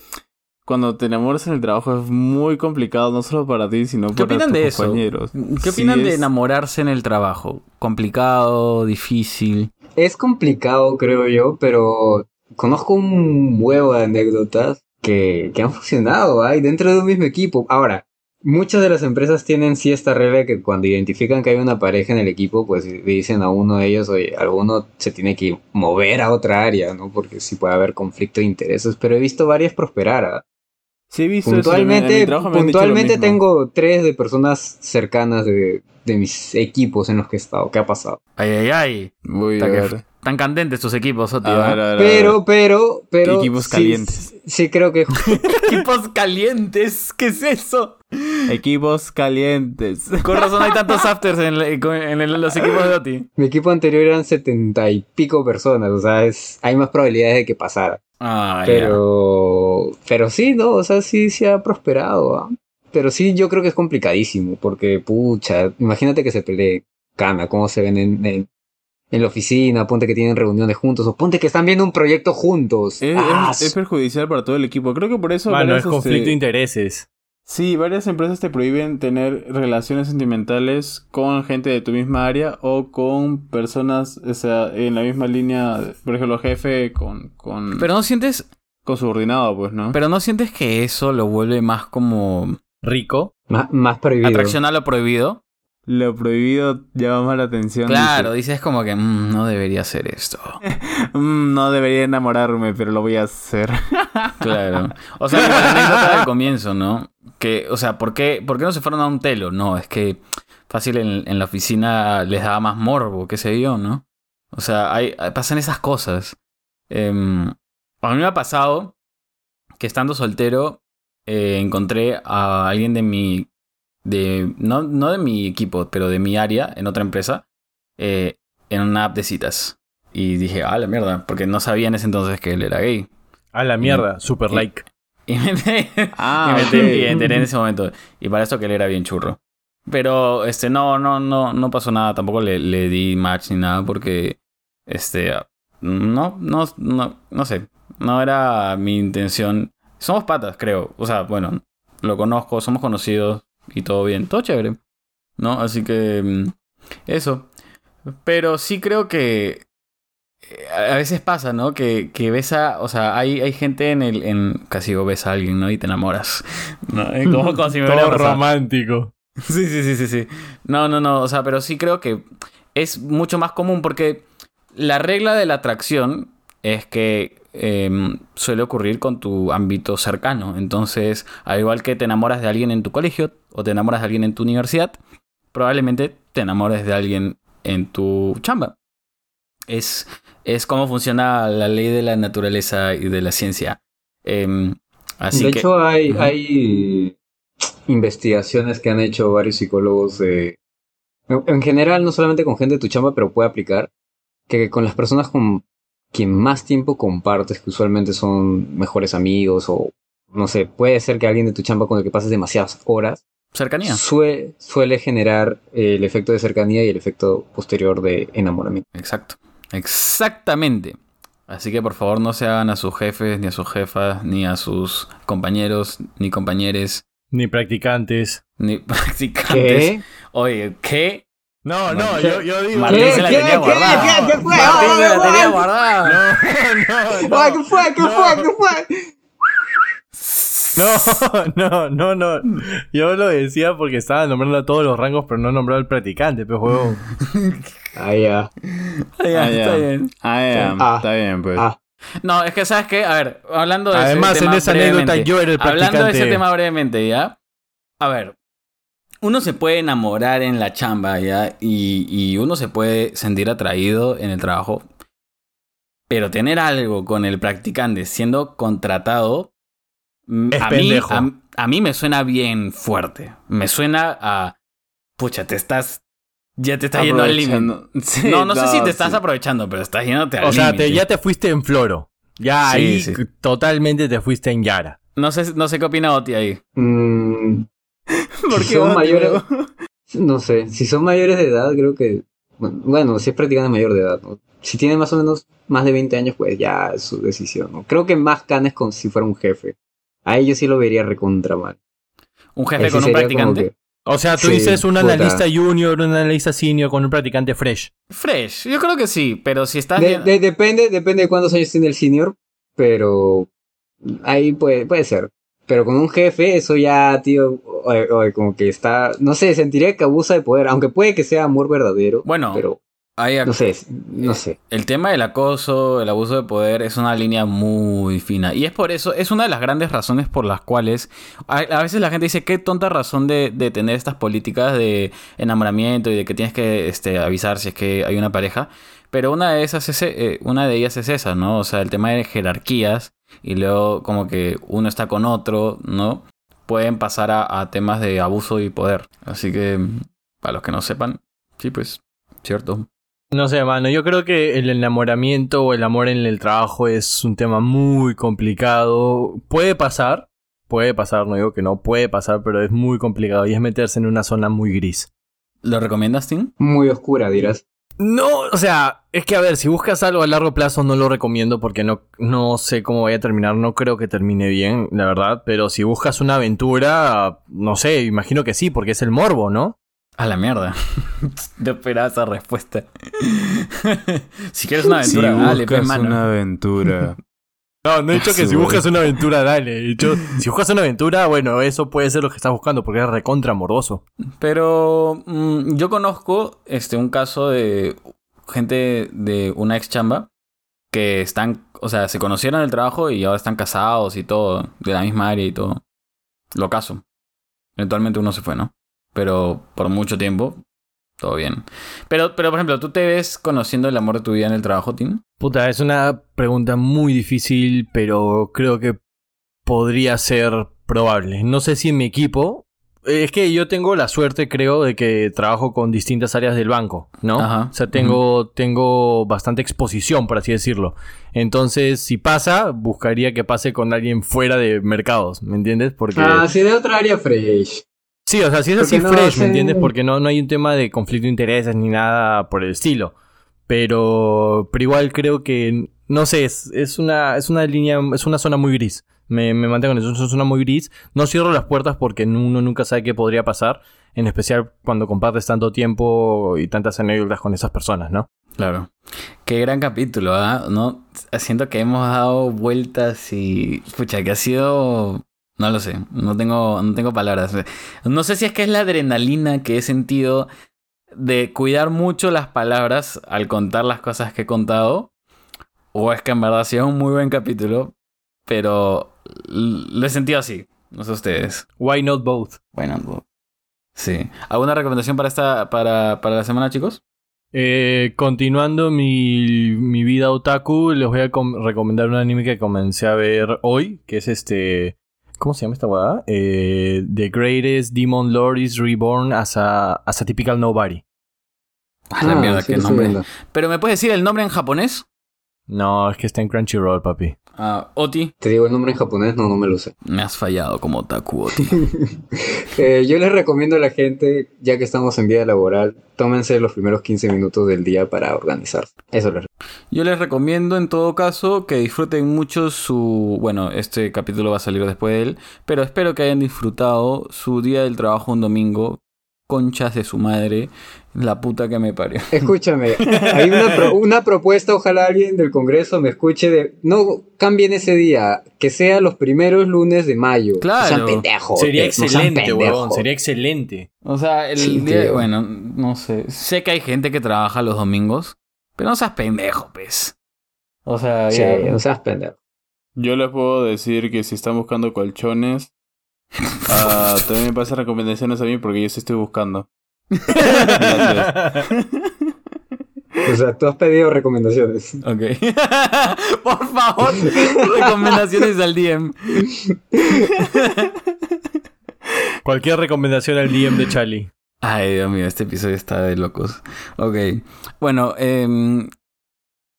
cuando te enamoras en el trabajo es muy complicado, no solo para ti, sino ¿Qué para opinan tus de eso? compañeros. ¿Qué Sí opinan de enamorarse en el trabajo? ¿Complicado? ¿Difícil? Es complicado, creo yo, pero conozco un huevo de anécdotas que, que han funcionado, hay dentro de un mismo equipo. Ahora, muchas de las empresas tienen sí esta regla que cuando identifican que hay una pareja en el equipo, pues le dicen a uno de ellos, oye, alguno se tiene que mover a otra área, ¿no? Porque sí puede haber conflicto de intereses, pero he visto varias prosperar. ¿ah? Sí, he visto eso, en mi- en mi Puntualmente, lo puntualmente tengo tres de personas cercanas de, de mis equipos en los que he estado. ¿Qué ha pasado? Ay, ay, ay. Voy a Está que- ver. Tan candentes tus equipos, a ver. Pero, pero, pero. Equipos sí- calientes. Sí, creo que <laughs> Equipos calientes, ¿qué es eso? Equipos calientes. Con razón hay tantos <laughs> afters en, la- en el- los equipos de Oti. mi equipo anterior eran setenta y pico personas. O sea, es, hay más probabilidades de que pasara. Ah. Pero, pero sí, ¿no? O sea, sí, sí ha prosperado. ¿ah? Pero sí, yo creo que es complicadísimo. Porque, pucha, imagínate que se pelee Cana, cómo se ven en, en, en la oficina, ponte que tienen reuniones juntos, o ponte que están viendo un proyecto juntos. Es, Ah, es- es perjudicial para todo el equipo. Creo que por eso. Varias, es conflicto este, de intereses. Sí, varias empresas te prohíben tener relaciones sentimentales con gente de tu misma área o con personas, o sea, en la misma línea, por ejemplo, jefe con, con, Pero no sientes, con subordinado, pues, ¿no? pero no sientes que eso lo vuelve más como Rico. más, más prohibido. atracción a lo prohibido. Lo prohibido llama más la atención. Claro, dice. dices como que "Mm, no debería hacer esto. <laughs> "Mm, no debería enamorarme, pero lo voy a hacer. <laughs> Claro. O sea, la anécdota del comienzo, ¿no? Que, o sea, ¿por qué, ¿por qué no se fueron a un telo? No, es que fácil en, en la oficina les daba más morbo, qué sé yo, ¿no? O sea, hay, pasan esas cosas. Em, a mí me ha pasado que estando soltero eh, encontré a alguien de mi... De, no, no de mi equipo, pero de mi área, en otra empresa, eh, en una app de citas. Y dije, ah, la mierda, porque no sabía en ese entonces que él era gay. A la mierda, super y- like. <laughs> Y me enteré, Ah, y me enteré en ese momento. Y para eso que él era bien churro. Pero, este, no, no, no, no pasó nada. Tampoco le, le di match ni nada porque, este, no, no, no, no sé. No era mi intención. Somos patas, creo. O sea, bueno, lo conozco, somos conocidos y todo bien. Todo chévere. ¿No? Así que, mm, eso. Pero sí creo que eh, a veces pasa, ¿no? Que, que ves a, o sea, hay, hay gente en el, en, casi digo, ves a alguien, ¿no? Y te enamoras. ¿no? Como, <laughs> como si me Todo romántico. <laughs> Sí, sí, sí, sí, sí. No, no, no, o sea, pero sí creo que es mucho más común porque la regla de la atracción es que em, suele ocurrir con tu ámbito cercano. Entonces, al igual que te enamoras de alguien en tu colegio o te enamoras de alguien en tu universidad, probablemente te enamores de alguien en tu chamba. Es, es como funciona la ley de la naturaleza y de la ciencia. Em, así de que, hecho, hay, hay investigaciones que han hecho varios psicólogos de... En general, no solamente con gente de tu chamba, pero puede aplicar, que con las personas con quien más tiempo compartes, que usualmente son mejores amigos o, no sé, puede ser que alguien de tu chamba con el que pases demasiadas horas, cercanía. sue- suele generar el efecto de cercanía y el efecto posterior de enamoramiento. Exacto. Exactamente. Así que por favor no se hagan a sus jefes, ni a sus jefas, ni a sus compañeros, ni compañeres, Ni practicantes. ni <laughs> practicantes. ¿Qué? Oye, ¿qué? No, no, yo, yo digo. Martín ¿Qué? se la ¿Qué? tenía ¿Qué? guardada. ¿Qué? ¿Qué fue? Martín se la ¡Ah, tenía guardada. <laughs> No, no, Ay, no. ¿Qué fue? ¿Qué no. fue? ¿Qué fue? <laughs> No, no, no, no. Yo lo decía porque estaba nombrando a todos los rangos, pero no nombrado al practicante, pero juego. <laughs> Ah, ya. Ah, ya, Ah, ya. está bien. Ah, ya. Está bien, pues. Ah, No, es que sabes qué, a ver, hablando de Además, ese en tema esa anécdota yo era el Hablando de ese practicante. tema brevemente, ¿ya? A ver, uno se puede enamorar en la chamba, ¿ya? Y, y uno se puede sentir atraído en el trabajo. Pero tener algo con el practicante siendo contratado, Es a, mí, a, a mí me suena bien fuerte. Me suena a... Pucha, te estás... Ya te estás yendo al límite. <laughs> Sí, No, no sé si te estás sí. aprovechando, pero estás yéndote al O sea, te- límite. ya te fuiste en floro. Ya Sí, ahí sí. totalmente te fuiste en Yara. No sé, no sé qué opina Oti ahí. mm, <laughs> ¿Por Si qué son mayores- <laughs> no sé, si son mayores de edad, creo que. Bueno, si es practicante mayor de edad, ¿no? Si tiene más o menos más de 20 años, pues ya es su decisión, ¿no? Creo que más canes con si fuera un jefe. A ellos sí lo vería recontra mal. Un jefe Ahí sí con un practicante. que- O sea, tú Sí, dices un puta. analista junior, un analista senior con un practicante fresh. Fresh, yo creo que sí, pero si estás... de- bien- de- depende, depende de cuántos años tiene el senior, pero ahí puede, puede ser. Pero con un jefe, eso ya, tío, oye, oye, como que está, no sé, sentiría que abusa de poder, aunque puede que sea amor verdadero. Bueno, pero hay no sé, no sé. El tema del acoso, el abuso de poder es una línea muy fina. Y es por eso, es una de las grandes razones por las cuales a, a veces la gente dice, qué tonta razón de, de tener estas políticas de enamoramiento y de que tienes que este, avisar si es que hay una pareja. Pero una de esas es, eh, una de ellas es esa, ¿no? O sea, el tema de jerarquías y luego como que uno está con otro, ¿no? Pueden pasar a, a temas de abuso y poder. Así que, para los que no sepan, sí, pues, cierto. No sé, mano, yo creo que el enamoramiento o el amor en el trabajo es un tema muy complicado. Puede pasar, puede pasar, no digo que no, puede pasar, pero es muy complicado y es meterse en una zona muy gris. ¿Lo recomiendas, Tim? Muy oscura, dirás. No, o sea, es que a ver, si buscas algo a largo plazo no lo recomiendo porque no, no sé cómo vaya a terminar, no creo que termine bien, la verdad, pero si buscas una aventura, no sé, imagino que sí, porque es el morbo, ¿no? A la mierda. <laughs> Te esperaba esa respuesta. <laughs> si quieres una aventura, si dale, buscas pues, mano. una aventura. <laughs> No, no he dicho que si buscas una aventura, dale. He dicho, si buscas una aventura, bueno, eso puede ser lo que estás buscando porque es recontra morboso. Pero mm, yo conozco este un caso de gente de una ex chamba que están, o sea, se conocieron en el trabajo y ahora están casados y todo, de la misma área y todo. Lo caso. Eventualmente uno se fue, ¿no? Pero por mucho tiempo, todo bien. Pero, pero por ejemplo, ¿tú te ves conociendo el amor de tu vida en el trabajo, Tim? Puta, es una pregunta muy difícil, pero creo que podría ser probable. No sé si en mi equipo. eh, Es que yo tengo la suerte, creo, de que trabajo con distintas áreas del banco, ¿no? Ajá. O sea, tengo, tengo bastante exposición, por así decirlo. Entonces, si pasa, buscaría que pase con alguien fuera de mercados, ¿me entiendes? Porque... Ah, sí, de otra área fresh. Sí, o sea, si es así no fresh, ¿me entiendes? Porque no, no hay un tema de conflicto de intereses ni nada por el estilo. Pero, pero igual creo que, no sé, es, es una, es una línea, es una zona muy gris. Me, me mantengo en eso, es una zona muy gris. No cierro las puertas porque uno nunca sabe qué podría pasar. En especial cuando compartes tanto tiempo y tantas anécdotas con esas personas, ¿no? Claro. Qué gran capítulo, ¿ah? ¿No? Siento que hemos dado vueltas y. Pucha, que ha sido. No lo sé. No tengo, no tengo palabras. No sé si es que es la adrenalina que he sentido de cuidar mucho las palabras al contar las cosas que he contado. O es que en verdad ha sido un muy buen capítulo. Pero lo he sentido así. No sé ustedes. Why not both? Bueno, no. sí. ¿Alguna recomendación para esta, para, para la semana, chicos? Eh, continuando mi, mi vida otaku, les voy a com- recomendar un anime que comencé a ver hoy, que es este... ¿Cómo se llama esta hueá? Eh, The Greatest Demon Lord is Reborn as a, as a Typical Nobody. A la mierda, sí qué nombre. Pero ¿me puedes decir el nombre en japonés? No, es que está en Crunchyroll, papi. Ah, Oti. Te digo el nombre en japonés, no, no me lo sé. Me has fallado como Otaku, Oti. <laughs> Eh, yo les recomiendo a la gente, ya que estamos en vida laboral, tómense los primeros 15 minutos del día para organizarse. Eso les Yo les recomiendo en todo caso que disfruten mucho su... Bueno, este capítulo va a salir después de él, pero espero que hayan disfrutado su día del trabajo un domingo. Conchas de su madre, la puta que me parió. <laughs> Escúchame, hay una, pro- <laughs> una propuesta, ojalá alguien del Congreso me escuche de no cambien ese día, que sea los primeros lunes de mayo. Claro. No sean pendejos. Sería eh, excelente, huevón. Sería excelente. O sea, el Sí, día... tío. Bueno, no sé. Sé que hay gente que trabaja los domingos, pero no seas pendejo, pez. O sea, Sí, ya- no seas pendejo. Yo les puedo decir que si están buscando colchones, ah, también me pasan recomendaciones a mí porque yo sí estoy buscando. Gracias. <laughs> O sea, tú has pedido recomendaciones. Ok. <laughs> Por favor, recomendaciones al DM. Cualquier recomendación al DM de Charlie. Ay, Dios mío, este episodio está de locos. Ok. Bueno, em,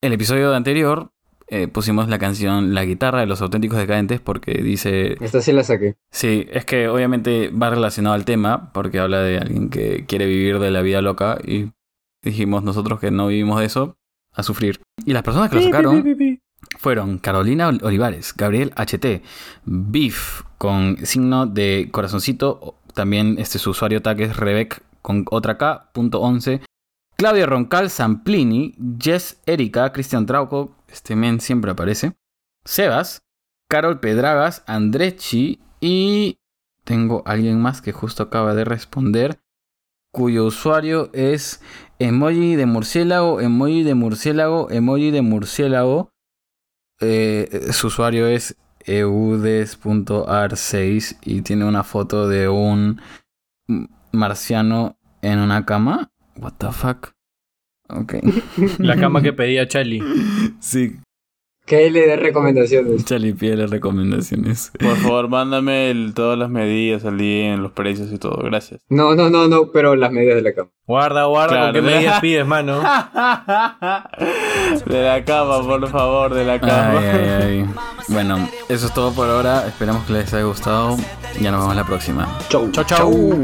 el episodio anterior eh, pusimos la canción La guitarra de los auténticos decadentes porque dice... Esta sí la saqué. Sí, es que obviamente va relacionado al tema porque habla de alguien que quiere vivir de la vida loca y dijimos nosotros que no vivimos de eso a sufrir. Y las personas que lo sacaron fueron Carolina Ol- Olivares, Gabriel HT, Beef con signo de corazoncito, también este su usuario tag es Rebec con otra K, punto 11, Claudia Roncal, Samplini, Jess Erika, Cristian Trauco, este men siempre aparece, Sebas, Carol Pedragas, Andrechi y tengo alguien más que justo acaba de responder, cuyo usuario es emoji de murciélago, emoji de murciélago, emoji de murciélago. Eh, su usuario es eudes.ar6 y tiene una foto de un marciano en una cama. What the fuck? Ok. <laughs> La cama que pedía Charlie. Sí, Que él le dé recomendaciones. Charlie pide las recomendaciones. Por favor, <laughs> mándame el- todas las medidas al día, los precios y todo. Gracias. No, no, no, no, pero las medidas de la cama. Guarda, guarda, Claro, ¿con qué ¿no? medidas pides, mano? <laughs> De la cama, por favor, de la cama. Ay, ay, ay. Bueno, eso es todo por ahora. Esperamos que les haya gustado. Ya nos vemos la próxima. Chau. Chau, chau.